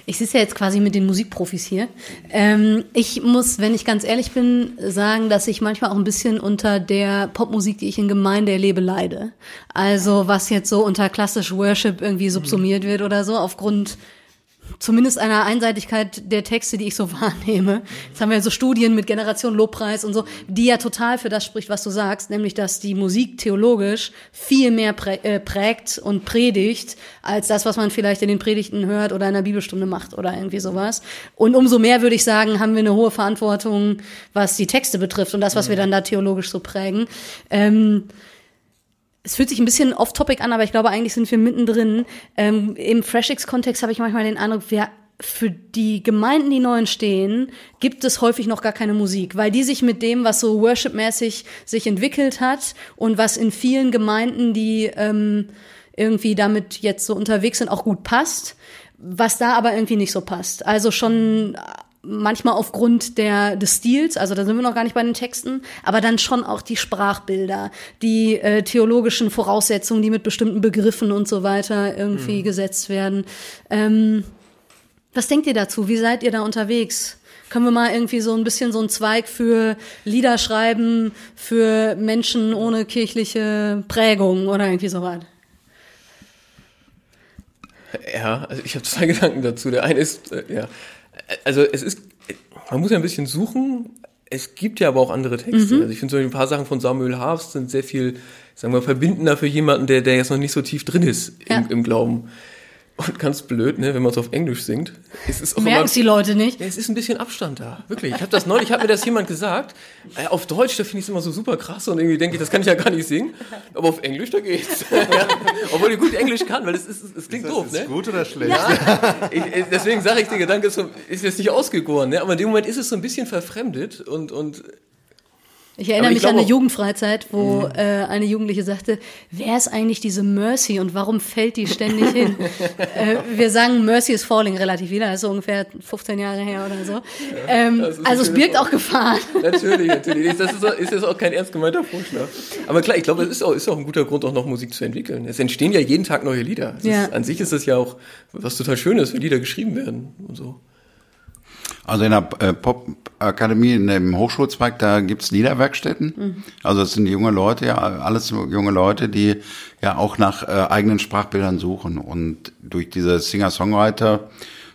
Ich sitze ja jetzt quasi mit den Musikprofis hier. Ähm, ich muss, wenn ich ganz ehrlich bin, sagen, dass ich manchmal auch ein bisschen unter der Popmusik, die ich in Gemeinde erlebe, leide. Also was jetzt so unter klassisch Worship irgendwie subsumiert wird oder so, aufgrund zumindest einer Einseitigkeit der Texte, die ich so wahrnehme. Jetzt haben wir so Studien mit Generation Lobpreis und so, die ja total für das spricht, was du sagst, nämlich dass die Musik theologisch viel mehr äh, prägt und predigt, als das, was man vielleicht in den Predigten hört oder in der Bibelstunde macht oder irgendwie sowas. Und umso mehr würde ich sagen, haben wir eine hohe Verantwortung, was die Texte betrifft und das, was wir dann da theologisch so prägen. Ähm, es fühlt sich ein bisschen off-topic an, aber ich glaube, eigentlich sind wir mittendrin. Ähm, Im FreshX-Kontext habe ich manchmal den Eindruck, wir für die Gemeinden, die neu entstehen, gibt es häufig noch gar keine Musik, weil die sich mit dem, was so worshipmäßig sich entwickelt hat und was in vielen Gemeinden, die ähm, irgendwie damit jetzt so unterwegs sind, auch gut passt, was da aber irgendwie nicht so passt. Also schon manchmal aufgrund der, des Stils, also da sind wir noch gar nicht bei den Texten, aber dann schon auch die Sprachbilder, die äh, theologischen Voraussetzungen, die mit bestimmten Begriffen und so weiter irgendwie mhm. gesetzt werden. Ähm, was denkt ihr dazu? Wie seid ihr da unterwegs? Können wir mal irgendwie so ein bisschen so einen Zweig für Lieder schreiben, für Menschen ohne kirchliche Prägung oder irgendwie so was? Ja, also ich habe zwei Gedanken dazu. Der eine ist, äh, ja, also es ist, man muss ja ein bisschen suchen. Es gibt ja aber auch andere Texte. Mhm. Also ich finde so ein paar Sachen von Samuel Harfst sind sehr viel, sagen wir, verbindender für jemanden, der, der jetzt noch nicht so tief drin ist im, ja. im Glauben. Und ganz blöd, ne, wenn man es auf Englisch singt. Es ist auch Merken es die Leute nicht? Ja, es ist ein bisschen Abstand da. Wirklich. Ich habe das neulich, hat mir das jemand gesagt. Äh, auf Deutsch, da finde ich es immer so super krass und irgendwie denke ich, das kann ich ja gar nicht singen. Aber auf Englisch, da geht's. ja. Obwohl ich gut Englisch kann, weil es, ist, es klingt ist das, doof, ist ne? gut oder schlecht? Ja. Ich, deswegen sage ich, der Gedanke ist, ist jetzt nicht ausgegoren, ne? Aber in dem Moment ist es so ein bisschen verfremdet und, und ich erinnere ich mich an eine Jugendfreizeit, wo mhm. äh, eine Jugendliche sagte, wer ist eigentlich diese Mercy und warum fällt die ständig hin? äh, wir sagen, Mercy is falling relativ wieder, das ist so ungefähr 15 Jahre her oder so. Ähm, also es birgt auch Gefahren. Natürlich, natürlich. Das ist, ist jetzt auch kein ernst gemeinter Vorschlag. Aber klar, ich glaube, es ist auch, ist auch ein guter Grund, auch noch Musik zu entwickeln. Es entstehen ja jeden Tag neue Lieder. Ja. Ist, an sich ist das ja auch was total Schönes, wenn Lieder geschrieben werden und so. Also in der äh, Popakademie, in dem Hochschulzweig, da gibt's Liederwerkstätten. Mhm. Also es sind junge Leute, ja, alles junge Leute, die ja auch nach äh, eigenen Sprachbildern suchen. Und durch diese Singer-Songwriter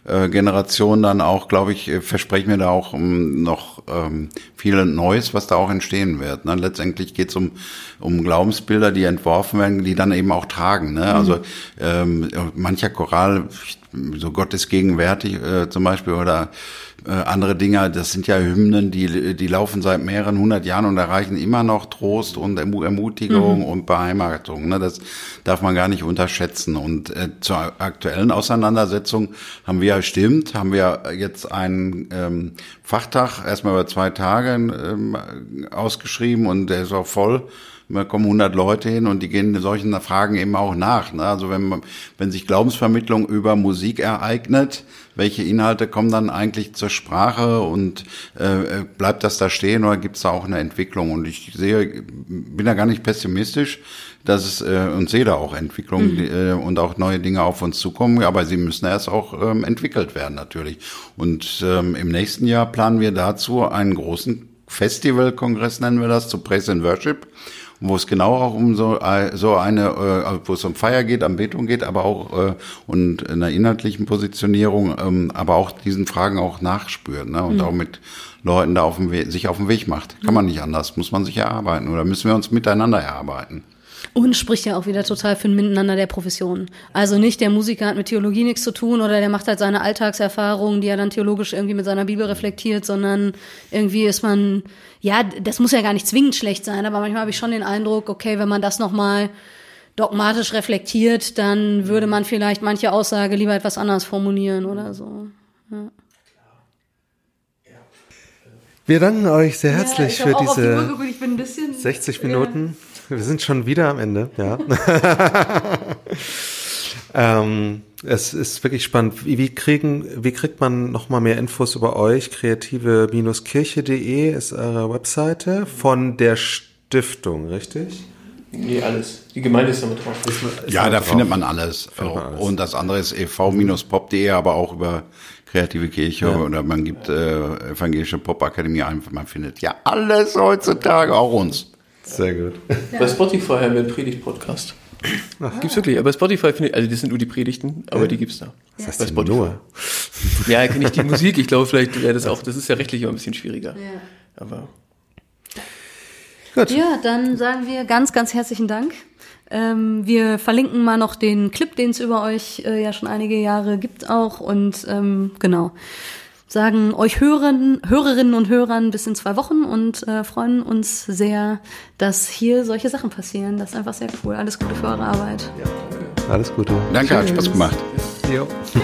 Generation dann auch, glaube ich, äh, versprechen wir da auch um, noch ähm, viel Neues, was da auch entstehen wird. Ne? Letztendlich geht es um, um Glaubensbilder, die entworfen werden, die dann eben auch tragen. Ne? Mhm. Also ähm, mancher Choral, so Gott ist gegenwärtig äh, zum Beispiel oder äh, andere Dinge, das sind ja Hymnen, die, die laufen seit mehreren hundert Jahren und erreichen immer noch Trost und Ermutigung mhm. und Beheimatung. Ne? Das darf man gar nicht unterschätzen. Und äh, zur aktuellen Auseinandersetzung haben wir ja stimmt, haben wir jetzt einen ähm, Fachtag, erstmal über zwei Tage ähm, ausgeschrieben und der ist auch voll da kommen 100 Leute hin und die gehen solchen Fragen eben auch nach. Ne? Also wenn, man, wenn sich Glaubensvermittlung über Musik ereignet, welche Inhalte kommen dann eigentlich zur Sprache und äh, bleibt das da stehen oder gibt es da auch eine Entwicklung? Und ich sehe, bin da gar nicht pessimistisch, dass es äh, und sehe da auch Entwicklungen mhm. äh, und auch neue Dinge auf uns zukommen, aber sie müssen erst auch ähm, entwickelt werden natürlich. Und ähm, im nächsten Jahr planen wir dazu einen großen Festivalkongress, nennen wir das, zu Praise and Worship wo es genau auch um so, äh, so eine, äh, wo es um Feier geht, Anbetung geht, aber auch äh, und einer inhaltlichen Positionierung, ähm, aber auch diesen Fragen auch nachspürt ne? und mhm. auch mit Leuten da auf dem Weg, sich auf den Weg macht. Kann man nicht anders, muss man sich erarbeiten oder müssen wir uns miteinander erarbeiten. Und spricht ja auch wieder total für ein Miteinander der Professionen. Also nicht der Musiker hat mit Theologie nichts zu tun oder der macht halt seine Alltagserfahrungen, die er dann theologisch irgendwie mit seiner Bibel reflektiert, sondern irgendwie ist man, ja, das muss ja gar nicht zwingend schlecht sein, aber manchmal habe ich schon den Eindruck, okay, wenn man das nochmal dogmatisch reflektiert, dann würde man vielleicht manche Aussage lieber etwas anders formulieren oder so. Ja. Wir danken euch sehr herzlich ja, für diese geguckt, ich bin ein bisschen, 60 Minuten. Wir sind schon wieder am Ende, ja. ähm, es ist wirklich spannend. Wie, wie kriegen, wie kriegt man noch mal mehr Infos über euch? Kreative-kirche.de ist eure Webseite von der Stiftung, richtig? Nee, alles. Die Gemeinde ist damit drauf. Ja, da drauf. findet man alles. Findet man alles. Und das andere ist ev-pop.de, aber auch über Kreative Kirche oder man gibt äh, Evangelische Popakademie ein. Man findet ja alles heutzutage, auch uns. Sehr gut. Bei Spotify haben wir einen Predigt-Podcast. Gibt's wirklich, aber Spotify finde ich, also das sind nur die Predigten, aber die gibt's da. Was heißt Bei Spotify. nur? Ja, kenne ich die Musik, ich glaube vielleicht wäre das auch, das ist ja rechtlich immer ein bisschen schwieriger. Ja. Aber Gut. Ja, dann sagen wir ganz, ganz herzlichen Dank. Ähm, wir verlinken mal noch den Clip, den es über euch äh, ja schon einige Jahre gibt auch. Und ähm, genau, sagen euch Hörern, Hörerinnen und Hörern bis in zwei Wochen und äh, freuen uns sehr, dass hier solche Sachen passieren. Das ist einfach sehr cool. Alles Gute für eure Arbeit. Alles Gute. Danke, hat Spaß gemacht. Jo. Tschüss.